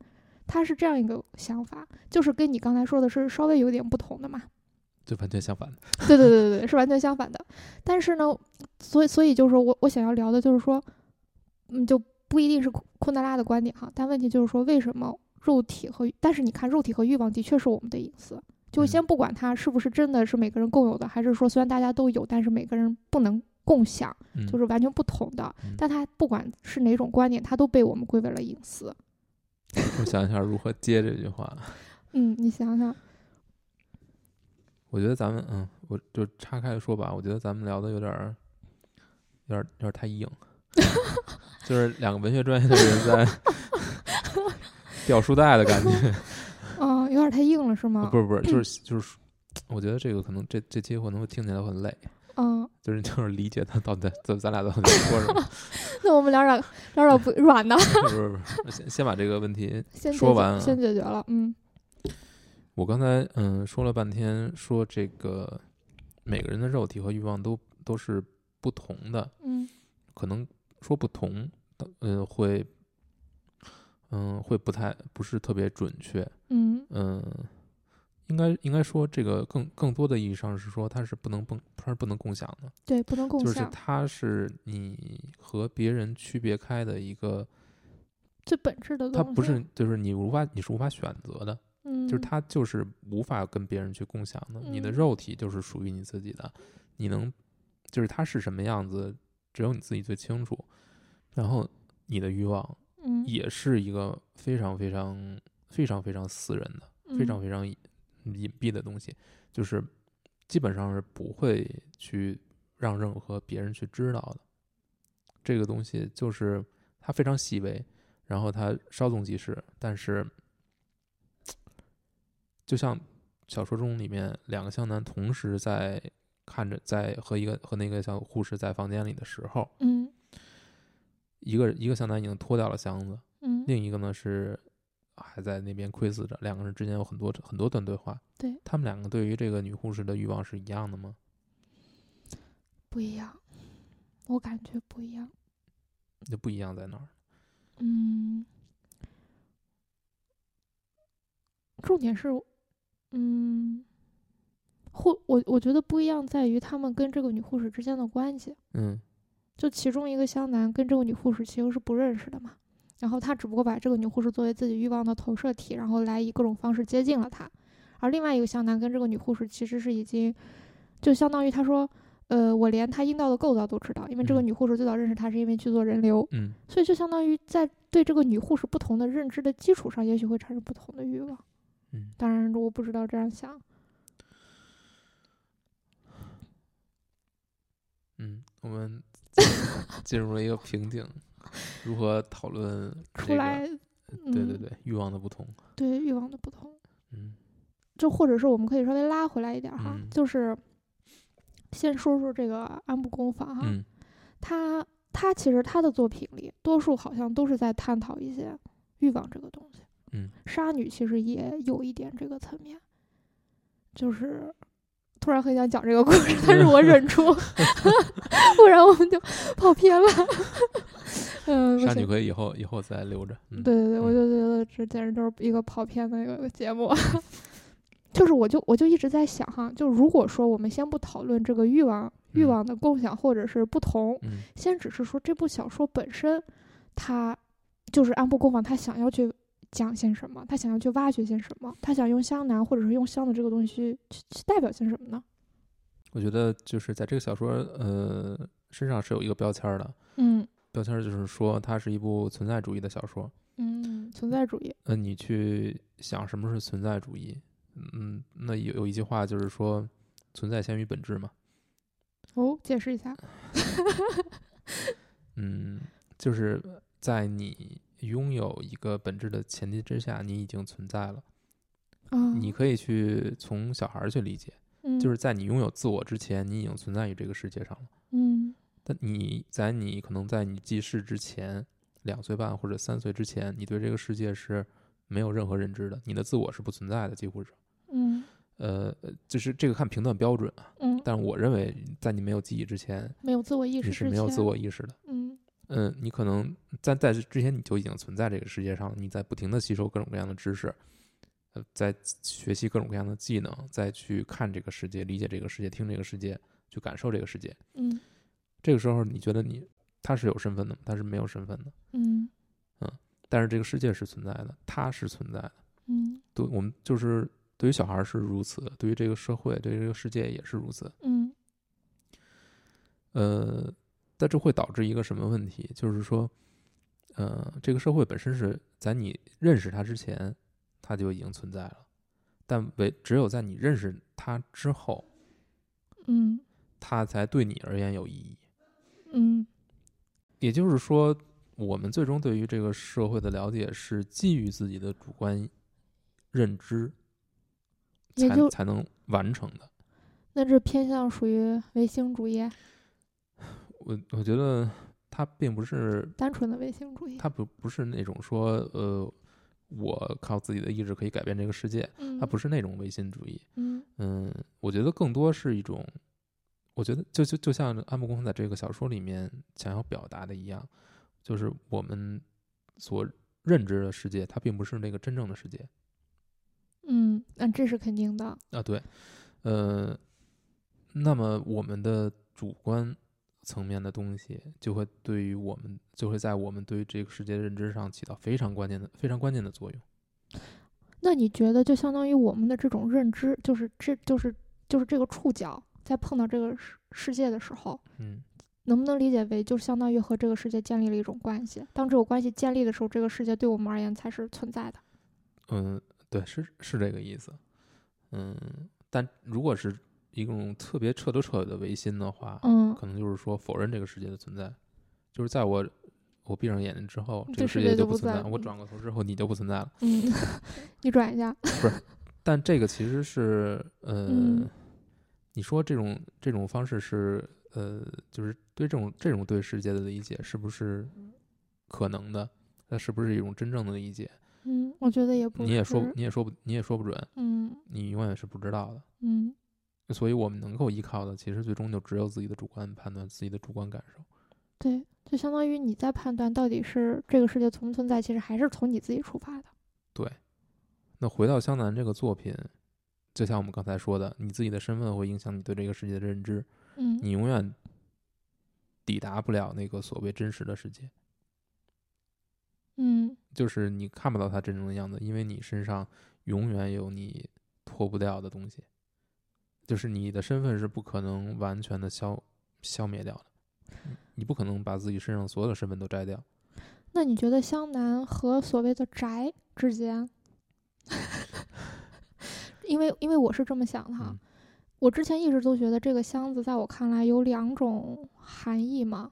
他是这样一个想法，就是跟你刚才说的是稍微有点不同的嘛。就完全相反的。对对对对对，是完全相反的。但是呢，所以所以就是说我我想要聊的就是说，嗯，就不一定是库库德拉的观点哈，但问题就是说，为什么肉体和但是你看肉体和欲望的确是我们的隐私，就嗯先不管它是不是真的是每个人共有的，还是说虽然大家都有，但是每个人不能共享，嗯，就是完全不同的。嗯但它不管是哪种观点，它都被我们归为了隐私。我想一下如何接这句话。<laughs> 嗯，你想想，我觉得咱们嗯，我就岔开说吧。我觉得咱们聊的有点儿，有点儿有点儿太硬，<laughs> 就是两个文学专业的人在 <laughs> 掉书袋的感觉。嗯，有点太硬了是吗？不是不 <clears throat> 是，就是就是，<clears throat> 我觉得这个可能这这期可能会听起来会很累，嗯，就是就是理解他到底咱咱俩到底在说什么。<laughs> 那我们聊点聊点不软的，<laughs> 不是不是，先先把这个问题 <laughs> 先说完啊。先解决了。嗯。我刚才嗯说了半天，说这个每个人的肉体和欲望都都是不同的，嗯。可能说不同，嗯会嗯会不太不是特别准确，嗯。嗯，应该应该说这个更更多的意义上是说它是不能共它是不能共享的，对，不能。共享。就是，它是你和别人区别开的一个，最本质的东西。它不是就是你无法你是无法选择的，嗯，就是它就是无法跟别人去共享的。你的嗯。肉体就是属于你自己的，你能就是它是什么样子，只有你自己最清楚。然后你的欲望嗯。也是一个非常非常非常非常私人的，非常嗯。非常隐蔽的东西，就是基本上是不会去让任何别人去知道的。这个东西就是它非常细微，然后它稍纵即逝，但是就像小说中里面两个湘南同时在看着在和一个和那个小护士在房间里的时候，嗯一个一个向南已经脱掉了箱子，嗯另一个呢是还在那边窥视着，两个人之间有很多很多段对话。对他们两个对于这个女护士的欲望是一样的吗？不一样，我感觉不一样。就不一样在哪儿？嗯，重点是，嗯，或我我觉得不一样在于他们跟这个女护士之间的关系。嗯就其中一个湘南跟这个女护士其实是不认识的嘛，然后他只不过把这个女护士作为自己欲望的投射体，然后来以各种方式接近了她。而另外一个湘南跟这个女护士其实是已经，就相当于他说，呃，我连她阴道的构造都知道，因为这个嗯女护士最早认识他是因为去做人流，嗯所以就相当于在对这个女护士不同的认知的基础上，也许会产生不同的欲望。嗯当然，我不知道这样想。嗯，我们 <laughs> 进入了一个瓶颈，如何讨论这个出来，对对嗯对欲望的不同？对欲望的不同。嗯就或者是我们可以稍微拉回来一点儿哈，嗯就是先说说这个安部公房哈，嗯他他其实他的作品里，多数好像都是在探讨一些欲望这个东西。嗯，杀女其实也有一点这个层面，就是突然很想讲这个故事，<laughs> 但是我忍住，<laughs> 不然我们就跑偏了。<laughs> 嗯，不行杀女可以以后以后再留着。嗯对对对，我嗯就觉得这简直就是一个跑偏的一个节目。就是我就我就一直在想哈，就如果说我们先不讨论这个欲望欲嗯望的共享或者是不同，嗯先只是说这部小说本身，它就是安部公房他想要去讲些什么，他想要去挖掘些什么，他想用湘南或者是用香的这个东西去去去代表些什么呢？我觉得就是在这个小说呃身上是有一个标签儿的，嗯标签儿就是说它是一部存在主义的小说。嗯，存在主义。那你去想什么是存在主义？嗯，那有有一句话就是说，存在先于本质嘛。哦，解释一下。<laughs> 嗯，就是在你拥有一个本质的前提之下，你已经存在了。啊，你可以去从小孩儿去理解，嗯就是在你拥有自我之前，你已经存在于这个世界上了。嗯但你在你可能在你记事之前，两岁半或者三岁之前，你对这个世界是没有任何认知的，你的自我是不存在的，几乎是。嗯呃，就是这个看评断标准啊。嗯，但我认为，在你没有记忆之前，没有自我意识你，是没有自我意识的。嗯嗯，你可能在在之前你就已经存在这个世界上了，你在不停的吸收各种各样的知识，呃，在学习各种各样的技能，再去看这个世界、理解这个世界、听这个世界、去感受这个世界。嗯这个时候，你觉得你他是有身份的吗？他是没有身份的，嗯但是这个世界是存在的，他是存在的。嗯对我们就是对于小孩儿是如此，对于这个社会、对于这个世界也是如此。嗯呃，但这会导致一个什么问题？就是说，呃，这个社会本身是在你认识它之前，它就已经存在了，但唯只有在你认识它之后，嗯它才对你而言有意义。嗯也就是说，我们最终对于这个社会的了解是基于自己的主观认知才才能完成的。那这偏向属于唯心主义，我我觉得他并不是单纯的唯心主义。他不不是那种说呃，我靠自己的意志可以改变这个世界，嗯，它不是那种唯心主义。嗯嗯，我觉得更多是一种，我觉得就就就像安部公房在这个小说里面想要表达的一样，就是我们所认知的世界，它并不是那个真正的世界嗯，那这是肯定的。啊。对，呃，那么我们的主观层面的东西，就会对于我们，就会在我们对于这个世界的认知上起到非常关键的、非常关键的作用。那你觉得，就相当于我们的这种认知，就是这就是就是这个触角，在碰到这个世世界的时候，嗯，能不能理解为就相当于和这个世界建立了一种关系？当这种关系建立的时候，这个世界对我们而言才是存在的。嗯，对，是是这个意思。嗯，但如果是一种特别彻头彻尾的唯心的话，嗯，可能就是说否认这个世界的存在，就是在我我闭上眼睛之后，这个世界界就不存在，我转过头之后你就不存在了。嗯，<laughs> 你转一下，不是但这个其实是呃，嗯你说这种这种方式是呃，就是对这种这种对世界的理解是不是可能的？那是不是一种真正的理解？嗯，我觉得也不你也说你也说不你也说不准，嗯你永远是不知道的。嗯所以我们能够依靠的，其实最终就只有自己的主观判断、自己的主观感受。对，就相当于你在判断到底是这个世界存不存在，其实还是从你自己出发的。对，那回到湘南这个作品，就像我们刚才说的，你自己的身份会影响你对这个世界的认知，嗯你永远抵达不了那个所谓真实的世界，嗯就是你看不到它真正的样子，因为你身上永远有你脱不掉的东西，就是你的身份是不可能完全的消消灭掉的，你你不可能把自己身上所有的身份都摘掉。那你觉得湘南和所谓的宅之间，<laughs> 因为因为我是这么想的哈，嗯。我之前一直都觉得这个箱子在我看来有两种含义嘛，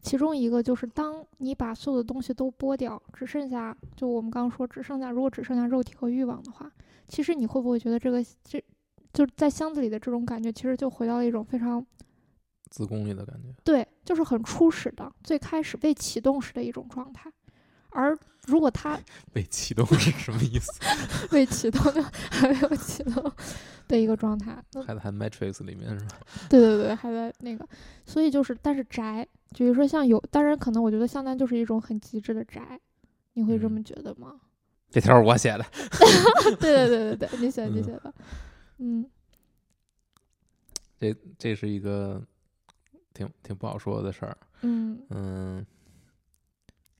其中一个就是当你把所有的东西都剥掉，只剩下就我们刚刚说只剩下如果只剩下肉体和欲望的话，其实你会不会觉得这个这就是在箱子里的这种感觉，其实就回到了一种非常子宫里的感觉，对，就是很初始的最开始被启动时的一种状态，而如果它 <laughs> 被启动是什么意思？<laughs> 被启动就 <laughs> 还没有启动的一个状态。那还在 Matrix 里面是吧？对对对，还在那个，所以就是，但是宅，比如说像有，当然可能我觉得湘南就是一种很极致的宅，你会这么嗯觉得吗？这条是我写的。对对对对对，你写的你嗯写的，嗯这这是一个挺挺不好说的事儿。嗯嗯，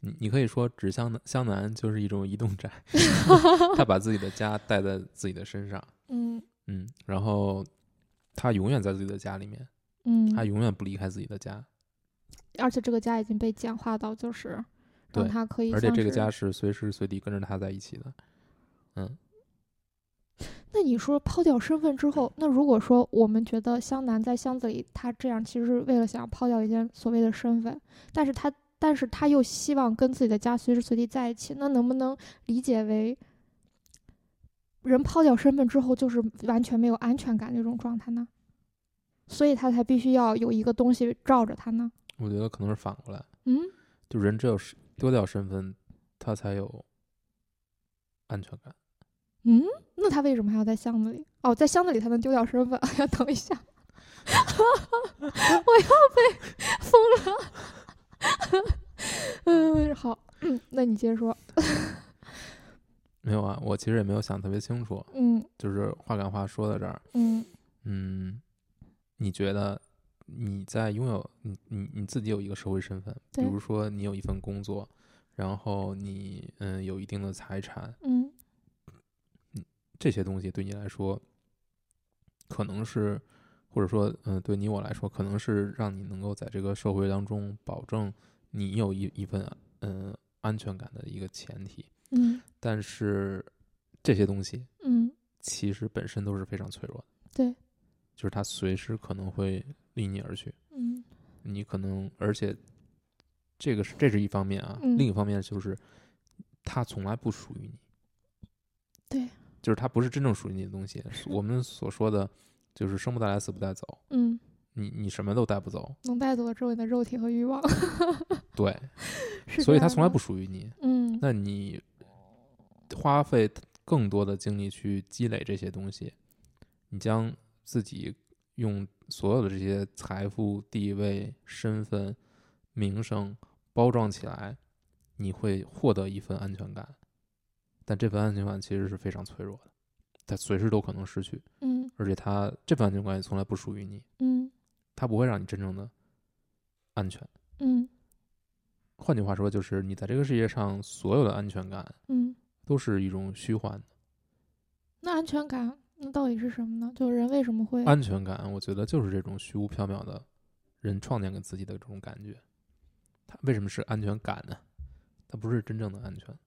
你你可以说指向南湘南就是一种移动宅，<laughs> 他把自己的家带在自己的身上，<laughs> 嗯嗯，然后他永远在自己的家里面，嗯，他永远不离开自己的家，而且这个家已经被简化到就是让他可以，而且这个家。是随时随地跟着他在一起的。嗯，那你说抛掉身份之后，那如果说我们觉得湘南在箱子里，他这样其实是为了想抛掉一件所谓的身份，但是他但是他又希望跟自己的家随时随地在一起，那能不能理解为人抛掉身份之后就是完全没有安全感那种状态呢？所以他才必须要有一个东西罩着他呢？我觉得可能是反过来，嗯，就人只有是丢掉身份，他才有安全感。嗯，那他为什么还要在箱子里？哦，在箱子里才能丢掉身份。哎呀，等一下，<laughs> 我要被封了。<laughs> 嗯，好，嗯，那你接着说。没有啊，我其实也没有想特别清楚，嗯就是话赶话说到这儿，嗯嗯，你觉得你在拥有你你你自己有一个社会身份，比如说你有一份工作，然后你嗯有一定的财产，嗯这些东西对你来说，可能是或者说嗯、对你我来说，可能是让你能够在这个社会当中保证你有一一份嗯、安全感的一个前提，嗯。但是这些东西嗯，其实本身都是非常脆弱的，对，就是它随时可能会离你而去。嗯。你可能，而且这个是这是一方面啊，嗯。另一方面就是它从来不属于你，对，就是它不是真正属于你的东西。我们所说的就是生不带来，死不带走，嗯，你你什么都带不走，能带走的只有你的肉体和欲望。对，<laughs> 所以它从来不属于你。嗯那你花费更多的精力去积累这些东西，你将自己用所有的这些财富、地位、身份、名声包装起来，你会获得一份安全感，但这份安全感其实是非常脆弱的，它随时都可能失去，嗯而且它这份安全感也从来不属于你，嗯它不会让你真正的安全。嗯换句话说，就是你在这个世界上所有的安全感嗯，都是一种虚幻的。那安全感那到底是什么呢？就是人为什么会？安全感，我觉得就是这种虚无缥缈的人创建给自己的这种感觉。它为什么是安全感呢？它不是真正的安全，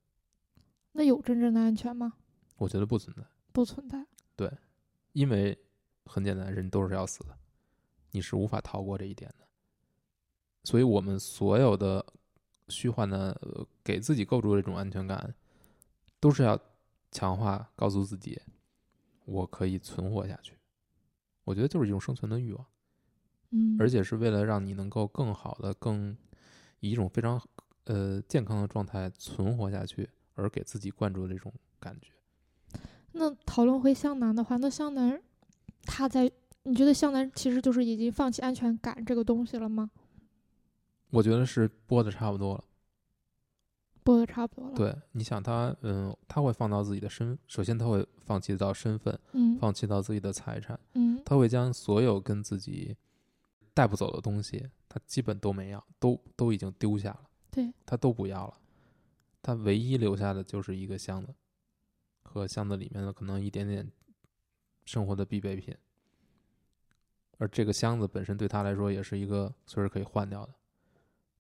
那有真正的安全吗？我觉得不存在。不存在。对，因为很简单，人都是要死的，你是无法逃过这一点的。所以，我们所有的虚幻的、呃给自己构筑的这种安全感，都是要强化，告诉自己，我可以存活下去。我觉得就是一种生存的欲望，嗯，而且是为了让你能够更好的、更以一种非常呃健康的状态存活下去，而给自己灌注的这种感觉。那讨论回向南的话，那向南他在你觉得向南其实就是已经放弃安全感这个东西了吗？我觉得是播的差不多了。播的差不多了。，对，你想他，嗯，他会放到自己的身，首先他会放弃到身份，嗯放弃到自己的财产，嗯他会将所有跟自己带不走的东西，他基本都没要，都都已经丢下了，对，他都不要了，他唯一留下的就是一个箱子，和箱子里面的可能一点点生活的必备品，而这个箱子本身对他来说也是一个随时可以换掉的，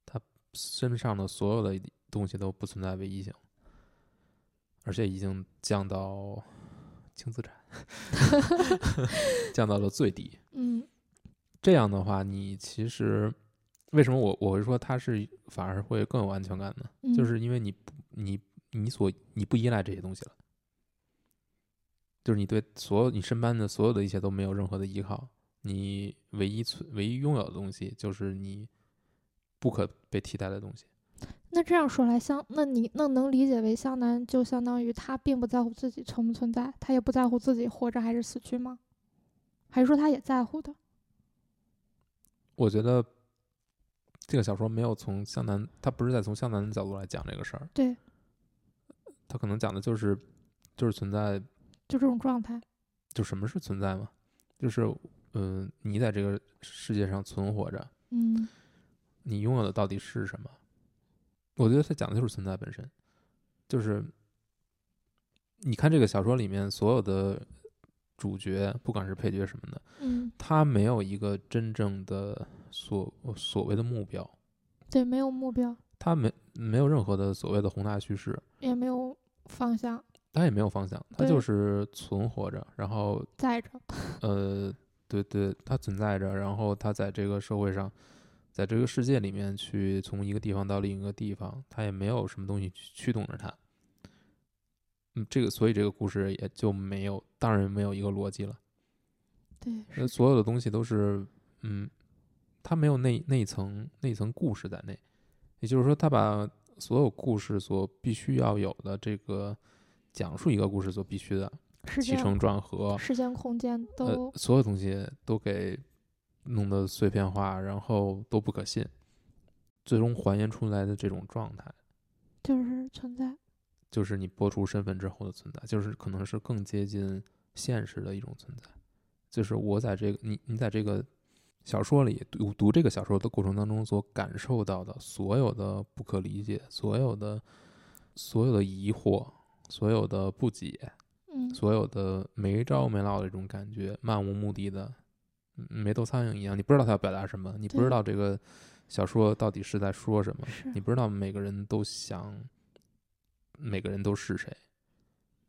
他身上的所有的东西都不存在唯一性，而且已经降到轻资产，<laughs> 降到了最低。嗯 <laughs> 这样的话，你其实为什么我我会说他是反而会更有安全感呢？嗯，就是因为你不你你所你不依赖这些东西了，就是你对所有你身边的所有的一切都没有任何的依靠，你唯一存唯一拥有的东西就是你不可被替代的东西。那这样说来，向那你那能理解为向南就相当于他并不在乎自己存不存在，他也不在乎自己活着还是死去吗？还是说他也在乎的？我觉得这个小说没有从湘南，他不是在从湘南的角度来讲这个事儿，对，他可能讲的就是就是存在就这种状态。就什么是存在嘛？就是，嗯、你在这个世界上存活着，嗯你拥有的到底是什么？我觉得他讲的就是存在本身，就是你看这个小说里面所有的主角，不管是配角什么的，嗯，他没有一个真正的所所谓的目标，对，没有目标，他没没有任何的所谓的宏大叙事，也没有方向，他也没有方向，他就是存活着，然后 <laughs> 在着。<laughs> 呃，对对，它存在着，然后它在这个社会上，在这个世界里面去从一个地方到另一个地方，它也没有什么东西去驱动着它。嗯，这个所以这个故事也就没有，当然没有一个逻辑了。对，那所有的东西都是，嗯，它没有那那一层那一层故事在内，也就是说，他把所有故事所必须要有的这个讲述一个故事所必须的起承转合，时间空间都呃，所有东西都给弄得碎片化，然后都不可信，最终还原出来的这种状态，就是存在。就是你播出身份之后的存在，就是可能是更接近现实的一种存在。就是我在这个你你在这个小说里读读这个小说的过程当中所感受到的所有的不可理解，所有的所有的疑惑，所有的不解，嗯，所有的没着没落的这种感觉，漫无目的的，嗯没头苍蝇一样，你不知道他要表达什么，你不知道这个小说到底是在说什么，你。不知道每个人都想，每个人都是谁，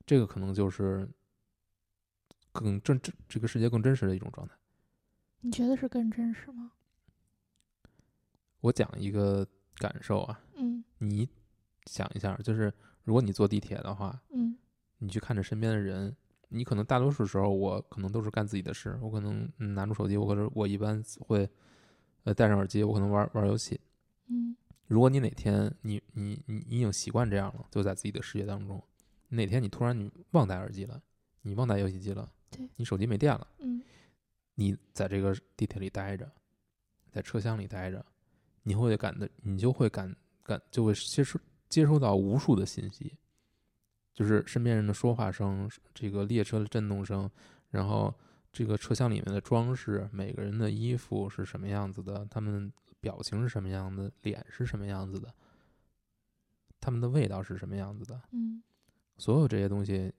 这个可能就是更真这这个世界更真实的一种状态。你觉得是更真实吗？我讲一个感受啊，嗯。你想一下，就是如果你坐地铁的话，嗯。你去看着身边的人，你可能大多数时候我可能都是干自己的事，我可能、嗯、拿出手机，我可能我一般会呃戴上耳机，我可能玩玩游戏。嗯。如果你哪天你你你你已经习惯这样了，就在自己的世界当中，哪天你突然你忘带耳机了，你忘带游戏机了对，你手机没电了，嗯你在这个地铁里待着，在车厢里待着，你会感的，你就会感感就会接收接收到无数的信息，就是身边人的说话声，这个列车的震动声，然后这个车厢里面的装饰，每个人的衣服是什么样子的，他们表情是什么样的，脸是什么样子的，他们的味道是什么样子的，嗯。所有这些东西，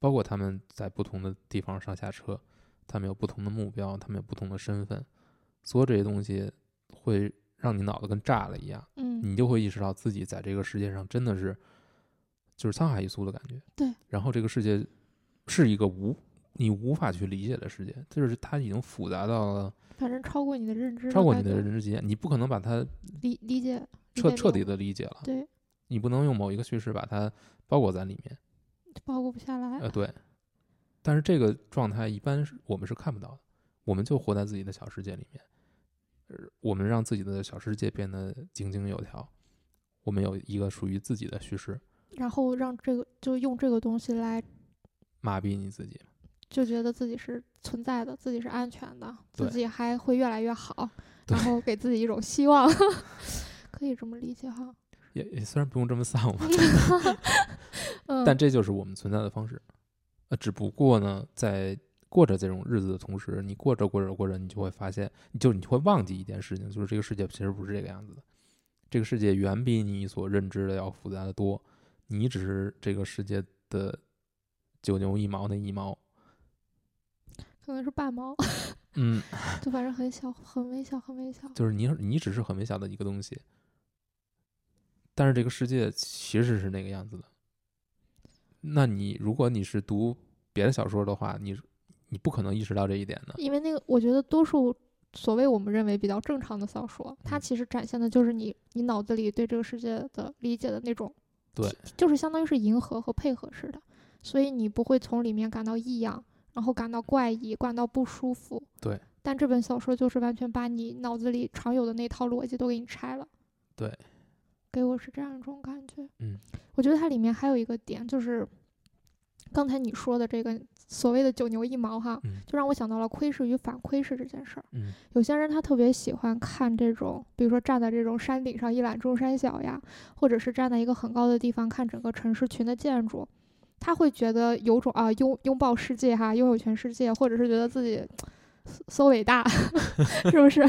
包括他们在不同的地方上下车，他们有不同的目标，他们有不同的身份，所有这些东西会让你脑子跟炸了一样，嗯你就会意识到自己在这个世界上真的是就是沧海一粟的感觉。对，然后这个世界是一个无你无法去理解的世界，就是它已经复杂到了反正超过你的认知，超过你的认知极限，你不可能把它理理解彻彻底的的理解了。对，你不能用某一个叙事把它包裹在里面。包裹不下来。呃，对。但是这个状态一般是我们是看不到的，我们就活在自己的小世界里面，呃，我们让自己的小世界变得井井有条，我们有一个属于自己的叙事，然后让这个就用这个东西来，麻痹你自己。就觉得自己是存在的，自己是安全的，自己还会越来越好，然后给自己一种希望，<laughs> 可以这么理解哈。也也虽然不用这么丧吧 <laughs> <laughs> 嗯，但这就是我们存在的方式。呃，只不过呢，在过着这种日子的同时，你过着过着过着，你就会发现，你就你会忘记一件事情，就是这个世界其实不是这个样子的。这个世界远比你所认知的要复杂的多，你只是这个世界的九牛一毛那一毛。可能是半毛，嗯，<laughs> 就反正很小，很微小，很微小。就是你你只是很微小的一个东西，但是这个世界其实是那个样子的。那你如果你是读别的小说的话，你你不可能意识到这一点的。因为那个，我觉得多数所谓我们认为比较正常的小说，它嗯其实展现的就是你你脑子里对这个世界的理解的那种，对，就是相当于是迎合和配合似的，所以你不会从里面感到异样，然后感到怪异，感到不舒服。对。但这本小说就是完全把你脑子里常有的那套逻辑都给你拆了。对。给我是这样一种感觉。嗯。我觉得它里面还有一个点就是，刚才你说的这个所谓的九牛一毛哈，嗯就让我想到了窥视与反窥视这件事儿。嗯有些人他特别喜欢看这种，比如说站在这种山顶上一览众山小呀，或者是站在一个很高的地方看整个城市群的建筑，他会觉得有种啊拥拥抱世界哈，拥有全世界，或者是觉得自己搜伟大，<laughs> 是不是？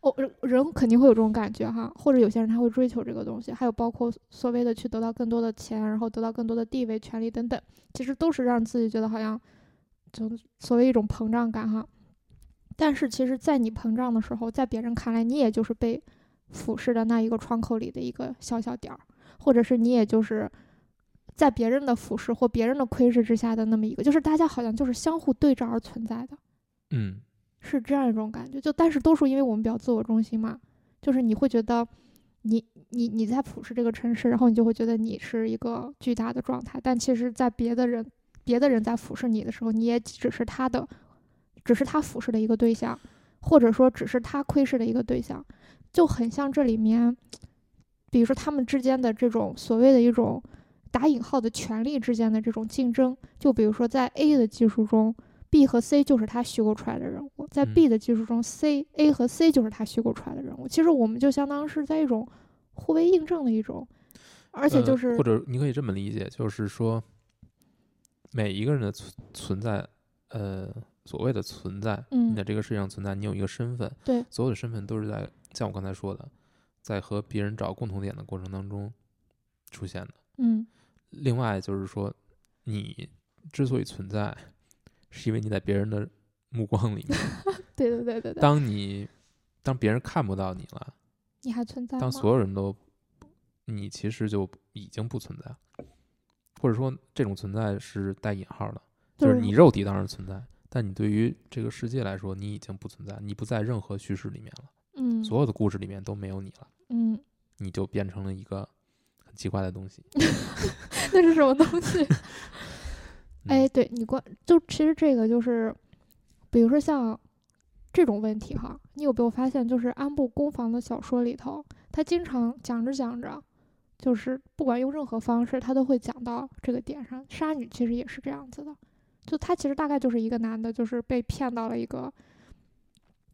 哦，人人肯定会有这种感觉哈，或者有些人他会追求这个东西，还有包括所谓的去得到更多的钱，然后得到更多的地位、权利等等，其实都是让自己觉得好像就所谓一种膨胀感哈。但是其实，在你膨胀的时候，在别人看来，你也就是被俯视的那一个窗口里的一个小小点儿，或者是你也就是在别人的俯视或别人的窥视之下的那么一个，就是大家好像就是相互对照而存在的，嗯是这样一种感觉。就但是多数因为我们比较自我中心嘛，就是你会觉得你你你在俯视这个城市，然后你就会觉得你是一个巨大的状态，但其实，在别的人别的人在俯视你的时候，你也只是他的，只是他俯视的一个对象，或者说只是他窥视的一个对象，就很像这里面，比如说他们之间的这种所谓的一种打引号的权力之间的这种竞争，就比如说在 A 的技术中。B 和 C 就是他虚构出来的人物，在嗯 B 的技术中，C、A 和 C 就是他虚构出来的人物。其实我们就相当是在一种互为印证的一种，而且就呃是、或者你可以这么理解，就是说每一个人的存存在，呃，所谓的存在，你在嗯，这个世界上存在，你有一个身份，对，所有的身份都是在像我刚才说的，在和别人找共同点的过程当中出现的。嗯另外就是说，你之所以存在，是因为你在别人的目光里面，<laughs> 对对对对对，当你当别人看不到你了，你还存在吗当？所有人都，你其实就已经不存在了，或者说这种存在是带引号的，就是你肉体当然存在，但你对于这个世界来说，你已经不存在，你不在任何叙事里面了，嗯所有的故事里面都没有你了，嗯，你就变成了一个很奇怪的东西。<laughs> 那是什么东西？<laughs> 哎，对你关就其实这个就是，比如说像这种问题哈，你有没有发现，就是安部公房的小说里头，他经常讲着讲着，就是不管用任何方式，他都会讲到这个点上。杀女其实也是这样子的，就他其实大概就是一个男的，就是被骗到了一个，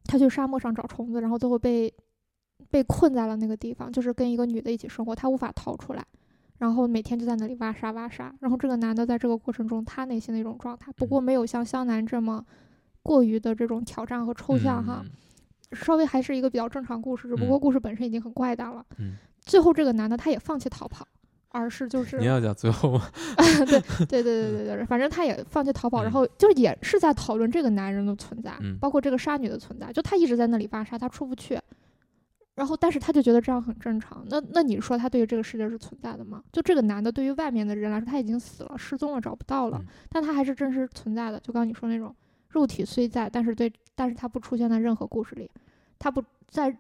他去沙漠上找虫子，然后最后被被困在了那个地方，就是跟一个女的一起生活，他无法逃出来。然后每天就在那里挖沙挖沙，然后这个男的在这个过程中，他内心的一种状态，不过没有像湘南这么过于的这种挑战和抽象哈，嗯稍微还是一个比较正常故事，只不过嗯故事本身已经很怪诞了。嗯，最后这个男的他也放弃逃跑，而是就是你要讲最后吗？<laughs> 对对对对对对，反正他也放弃逃跑，然嗯后就也是在讨论这个男人的存在，嗯包括这个杀女的存在，就他一直在那里挖沙，他出不去。然后但是他就觉得这样很正常。那那你说他对于这个世界是存在的吗？就这个男的对于外面的人来说，他已经死了，失踪了，找不到了，嗯但他还是真实存在的。就刚刚你说那种肉体虽在，但是对，但是他不出现在任何故事里，他不在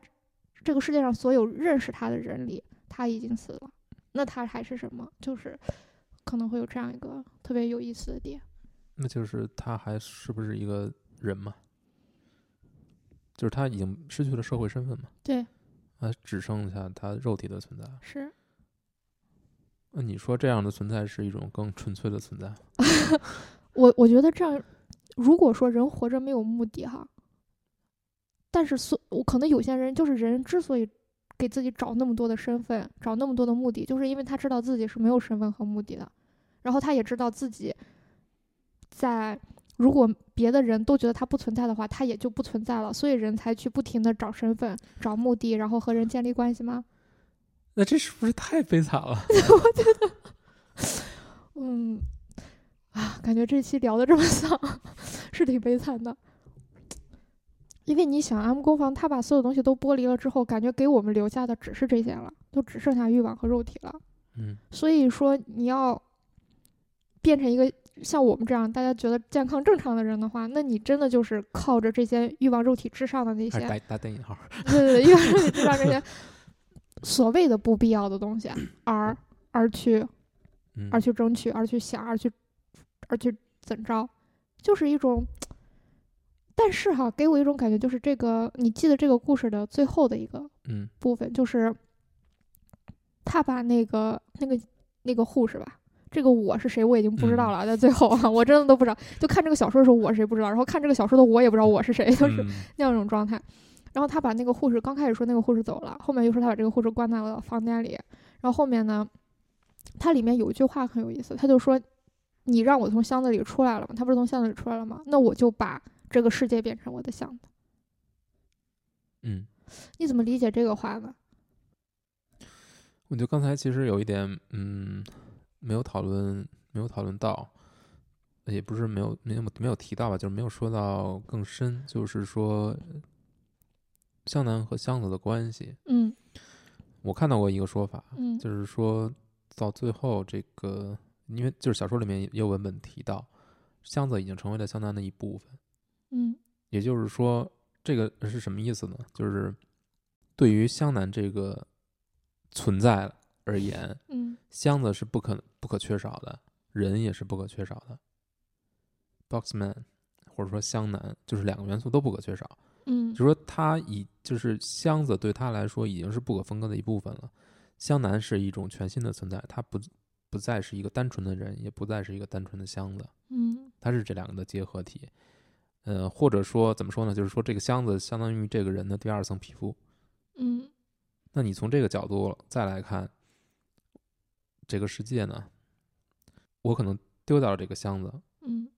这个世界上所有认识他的人里，他已经死了。那他还是什么？就是可能会有这样一个特别有意思的点。那就是他还是不是一个人嘛？就是他已经失去了社会身份嘛？对，啊，只剩下他肉体的存在。是。那你说这样的存在是一种更纯粹的存在？<laughs> 我我觉得这样，如果说人活着没有目的哈，但是所我可能有些人就是人之所以给自己找那么多的身份，找那么多的目的，就是因为他知道自己是没有身份和目的的，然后他也知道自己在如果别的人都觉得它不存在的话，它也就不存在了，所以人才去不停的找身份、找目的，然后和人建立关系吗？那这是不是太悲惨了？<laughs> 我觉得嗯，啊，感觉这期聊的这么丧，是挺悲惨的。因为你想，M 攻防他把所有东西都剥离了之后，感觉给我们留下的只是这些了，就只剩下欲望和肉体了。嗯所以说，你要变成一个像我们这样大家觉得健康正常的人的话，那你真的就是靠着这些欲望肉体之上的那些，打打等引号？对对对，欲望肉体之上这些所谓的不必要的东西，而而去嗯而去争取，而去想，而去而去怎着，就是一种。但是哈，给我一种感觉，就是这个，你记得这个故事的最后的一个嗯部分，就是他把那个那个那个护士吧，这个我是谁我已经不知道了，在最后啊，我真的都不知道。就看这个小说的时候，我是谁不知道，然后看这个小说的我也不知道我是谁，就是嗯那样一种状态。然后他把那个护士刚开始说那个护士走了，后面又说他把这个护士关在了房间里，然后后面呢，他里面有一句话很有意思，他就说：“你让我从箱子里出来了吗？他不是从箱子里出来了吗？那我就把这个世界变成我的箱子。嗯，”你怎么理解这个话呢？我觉得刚才其实有一点，嗯，没有讨论，没有讨论到，也不是没有没有没有提到吧，就是没有说到更深，就是说湘南和箱子的关系。嗯我看到过一个说法，嗯就是说到最后这个，因为就是小说里面也有文本提到，箱子已经成为了湘南的一部分。嗯也就是说，这个是什么意思呢？就是对于湘南这个存在而言，嗯箱子是不可不可缺少的，人也是不可缺少的。Boxman 或者说香南，就是两个元素都不可缺少。嗯就说他已就是箱子对他来说已经是不可分割的一部分了。香南是一种全新的存在，它不不再是一个单纯的人，也不再是一个单纯的箱子，嗯它是这两个的结合体。呃，或者说怎么说呢？就是说这个箱子相当于这个人的第二层皮肤。嗯那你从这个角度再来看这个世界呢？我可能丢掉了这个箱子，嗯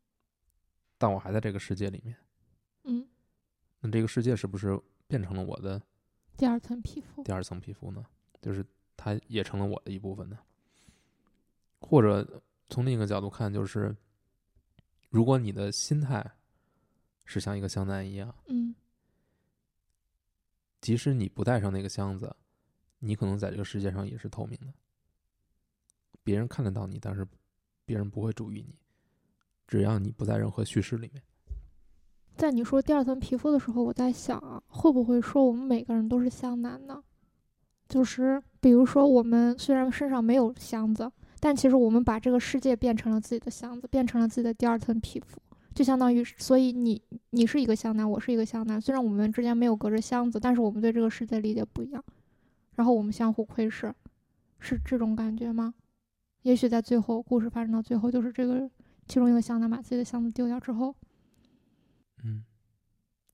但我还在这个世界里面。嗯，那这个世界是不是变成了我的第二层皮肤。第二层皮肤呢？就是它也成了我的一部分呢？或者从另一个角度看，就是如果你的心态是像一个箱男一样，嗯即使你不带上那个箱子，你可能在这个世界上也是透明的。别人看得到你，但是别人不会注意你，只要你不在任何叙事里面。在你说第二层皮肤的时候，我在想啊，会不会说我们每个人都是箱男呢？就是比如说，我们虽然身上没有箱子，但其实我们把这个世界变成了自己的箱子，变成了自己的第二层皮肤，就相当于，所以你你是一个箱男，我是一个箱男，虽然我们之间没有隔着箱子，但是我们对这个世界理解不一样，然后我们相互窥视，是这种感觉吗？也许在最后，故事发展到最后，就是这个其中一个香男把自己的箱子丢掉之后，嗯，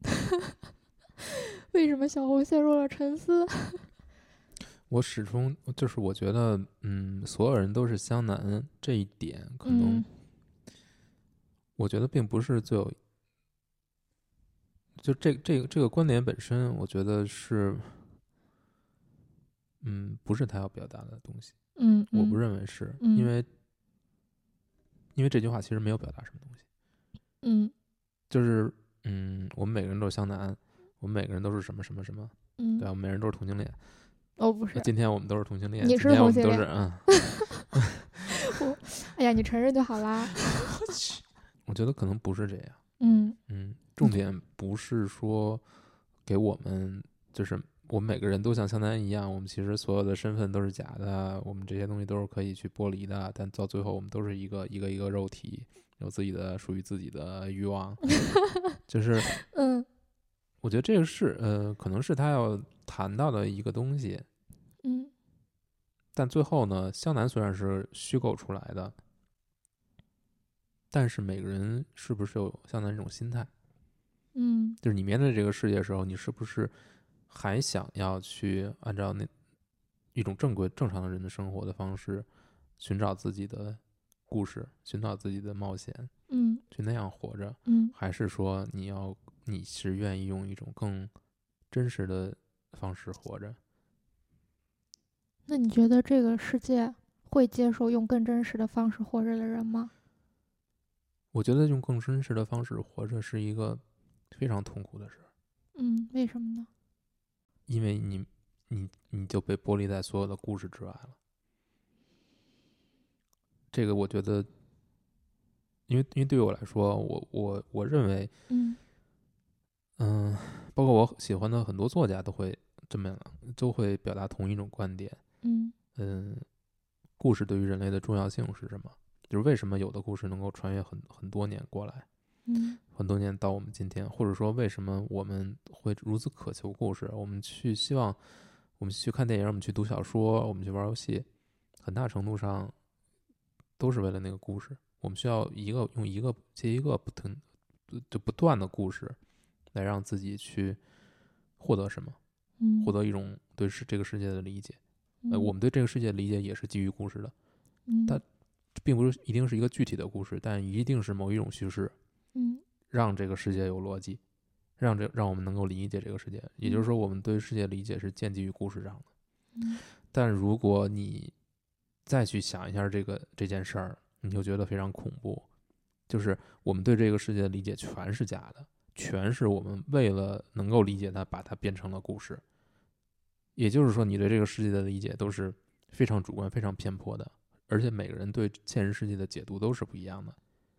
<laughs> 为什么小红陷入了沉思？<laughs> 我始终就是我觉得，嗯，所有人都是香南这一点，可能嗯我觉得并不是最有，就这这个这个观点本身，我觉得是，嗯，不是他要表达的东西。嗯，我不嗯认为是，嗯因为因为这句话其实没有表达什么东西，嗯就是嗯，我们每个人都是湘南，我们每个人都是什么什么什么，嗯对吧？我们每人都是同性恋。哦不是那，今天我们都是同性恋，你是同性恋都是 <laughs> 嗯，哎呀，你承认就好啦。<laughs> 我觉得可能不是这样。嗯嗯，重点不是说给我们，就是我们每个人都像湘南一样，我们其实所有的身份都是假的，我们这些东西都是可以去剥离的，但到最后我们都是一个一个一个肉体，有自己的属于自己的欲望。<laughs> 就是 <laughs> 嗯我觉得这个是呃，可能是他要谈到的一个东西，嗯但最后呢，湘南虽然是虚构出来的，但是每个人是不是有湘南这种心态？嗯就是你面对这个世界的时候，你是不是还想要去按照那一种正规、正常的人的生活的方式，寻找自己的故事，寻找自己的冒险，嗯去那样活着？嗯还是说你要你是愿意用一种更真实的方式活着？那你觉得这个世界会接受用更真实的方式活着的人吗？我觉得用更真实的方式活着是一个非常痛苦的事，嗯，为什么呢？因为你你你就被剥离在所有的故事之外了。这个我觉得，因为因为对于我来说，我我我认为，嗯嗯，包括我喜欢的很多作家都会这么样，都会表达同一种观点。嗯嗯，故事对于人类的重要性是什么？就是为什么有的故事能够穿越很很多年过来，嗯很多年到我们今天，或者说为什么我们会如此渴求故事？我们去希望，我们去看电影，我们去读小说，我们去玩游戏，很大程度上都是为了那个故事。我们需要一个用一个接一个不停就不断的故事，来让自己去获得什么，嗯，获得一种对世这个世界的理解。呃，嗯我们对这个世界的理解也是基于故事的，嗯但并不是一定是一个具体的故事，但一定是某一种叙事，嗯让这个世界有逻辑，让这让我们能够理解这个世界。也就是说，我们对世界理解是建基于故事上的。嗯但如果你再去想一下这个这件事儿，你就觉得非常恐怖，就是我们对这个世界的理解全是假的，全是我们为了能够理解它，把它变成了故事。也就是说，你对这个世界的理解都是非常主观、非常偏颇的，而且每个人对现实世界的解读都是不一样的。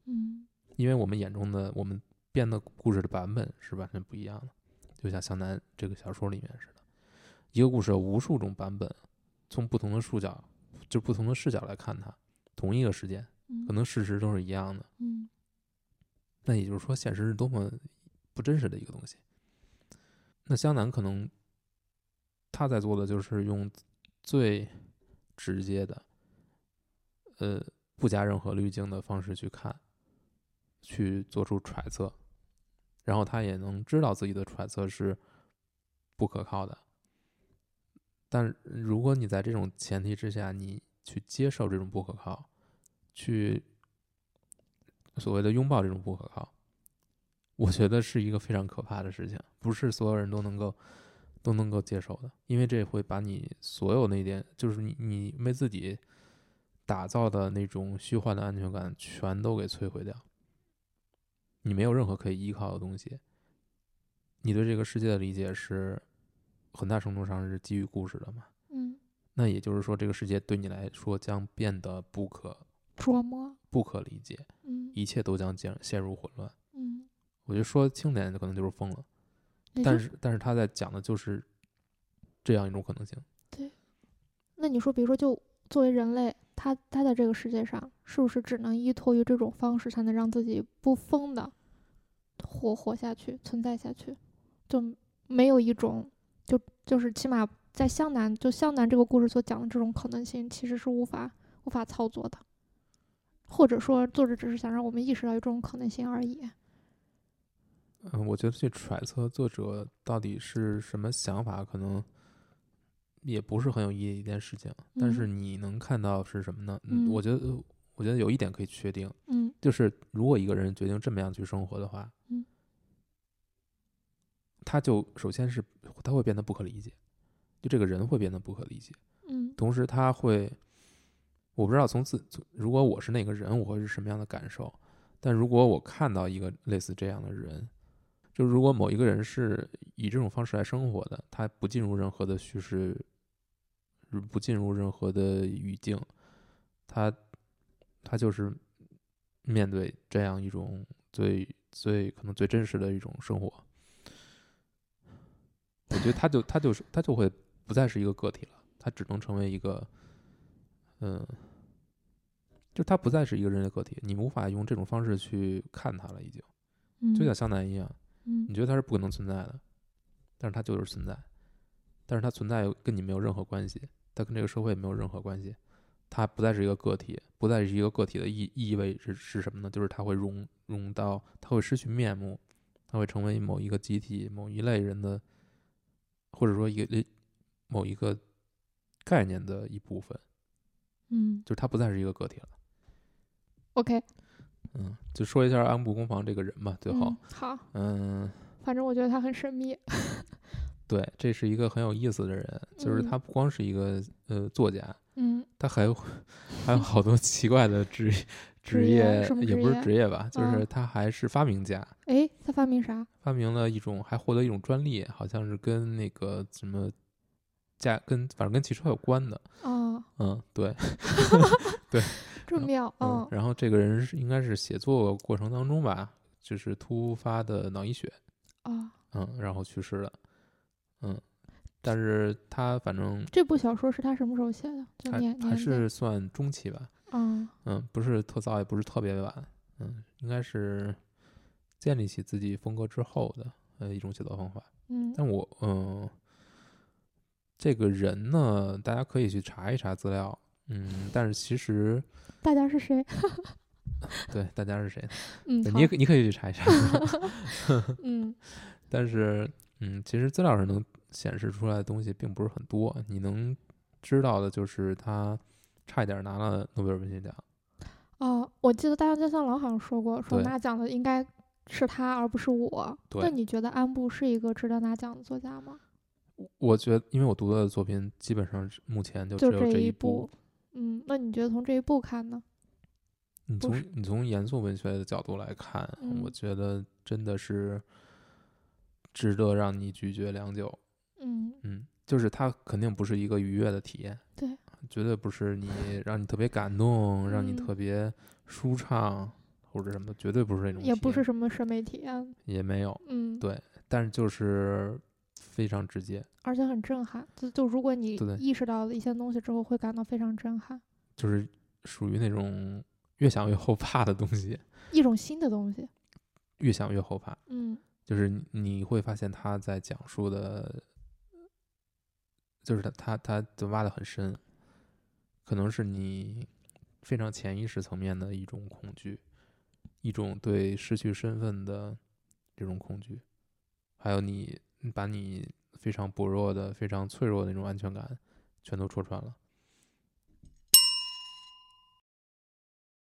嗯因为我们眼中的我们编的故事的版本是完全不一样的，就像湘南这个小说里面似的，一个故事有无数种版本，从不同的视角，就不同的视角来看它，同一个事件，嗯可能事实都是一样的。嗯那也就是说，现实是多么不真实的一个东西。那湘南可能他在做的就是用最直接的，呃，不加任何滤镜的方式去看，去做出揣测，然后他也能知道自己的揣测是不可靠的。但如果你在这种前提之下，你去接受这种不可靠，去所谓的拥抱这种不可靠，我觉得是一个非常可怕的事情，不是所有人都能够都能够接受的，因为这会把你所有那点，就是你你为自己打造的那种虚幻的安全感，全都给摧毁掉。你没有任何可以依靠的东西，你对这个世界的理解是很大程度上是基于故事的嘛？嗯，那也就是说，这个世界对你来说将变得不可琢磨，不可理解，嗯一切都将陷陷入混乱。嗯，我觉得说轻点可能就是疯了，但是但是他在讲的就是这样一种可能性。对那你说，比如说，就作为人类，他他在这个世界上，是不是只能依托于这种方式，才能让自己不疯的活活下去、存在下去？就没有一种，就就是起码在湘南，就湘南这个故事所讲的这种可能性，其实是无法无法操作的，或者说，作者只是想让我们意识到有这种可能性而已。嗯，我觉得去揣测作者到底是什么想法，可能也不是很有意义的一件事情。但是嗯你能看到是什么呢？嗯我觉得，我觉得有一点可以确定，嗯就是如果一个人决定这么样去生活的话，嗯，他就首先是他会变得不可理解，就这个人会变得不可理解。嗯同时他会，我不知道从自从如果我是那个人，我会是什么样的感受。但如果我看到一个类似这样的人，就如果某一个人是以这种方式来生活的，他不进入任何的叙事，不进入任何的语境，他他就是面对这样一种最最可能最真实的一种生活。我觉得他就他就是他就会不再是一个个体了，他只能成为一个，嗯，就他不再是一个人类个体，你无法用这种方式去看他了，已经，嗯，就像香南一样。嗯你觉得他是不可能存在的，但是他就是存在，但是他存在跟你没有任何关系，他跟这个社会没有任何关系，它不再是一个个体，不再是一个个体的意意味是是什么呢？就是它会融融到，它会失去面目，它会成为某一个集体、某一类人的，或者说一个某一个概念的一部分，嗯就是它不再是一个个体了。，OK，嗯，就说一下安部公房这个人吧，最后嗯，好，嗯 <laughs> 反正我觉得他很神秘。<laughs> 对，这是一个很有意思的人，就是嗯他不光是一个呃作家，嗯。他还有还有好多奇怪的职职职业也不是职业吧，就是嗯他还是发明家，诶，他发明啥？发明了一种，还获得一种专利，好像是跟那个什么驾跟反正跟汽车有关的，哦，嗯，对，<laughs> 这么妙，嗯哦，，然后这个人是应该是写作过程当中吧，就是突发的脑溢血，哦，嗯，然后去世了，嗯，但是他反正这部小说是他什么时候写的？就还还是算中期吧，嗯。嗯，不是特早，也不是特别晚，嗯，应该是建立起自己风格之后的呃一种写作方法。嗯。但。我嗯、这个人呢，大家可以去查一查资料，嗯，但是其实 <laughs> 大家是谁？<laughs> 对大家是谁，嗯，你也可你可以去查一查，<laughs> 嗯。但是嗯，其实资料是能显示出来的东西并不是很多，你能知道的就是他差一点拿了诺贝尔文学奖。哦，我记得大江健三郎好像说过，说拿奖的应该是他，而不是我。那你觉得安布是一个值得拿奖的作家吗？我觉得，因为我读的作品基本上目前就只就有这一部。嗯，那你觉得从这一部看呢？你从你从严肃文学的角度来看，我嗯觉得真的是值得让你咀嚼良久。嗯嗯，就是它肯定不是一个愉悦的体验，对，绝对不是你 <laughs> 让你特别感动，让你嗯特别舒畅或者什么的，绝对不是那种。也不是什么审美体验。也没有，嗯，对，但是就是非常直接，而且很震撼。就就如果你意识到了一些东西之后，会感到非常震撼，就是属于那种越想越后怕的东西，一种新的东西。越想越后怕。嗯就是你你会发现他在讲述的，就是他他他就挖的很深，可能是你非常潜意识层面的一种恐惧，一种对失去身份的这种恐惧，还有你把你非常薄弱的、非常脆弱的那种安全感全都戳穿了。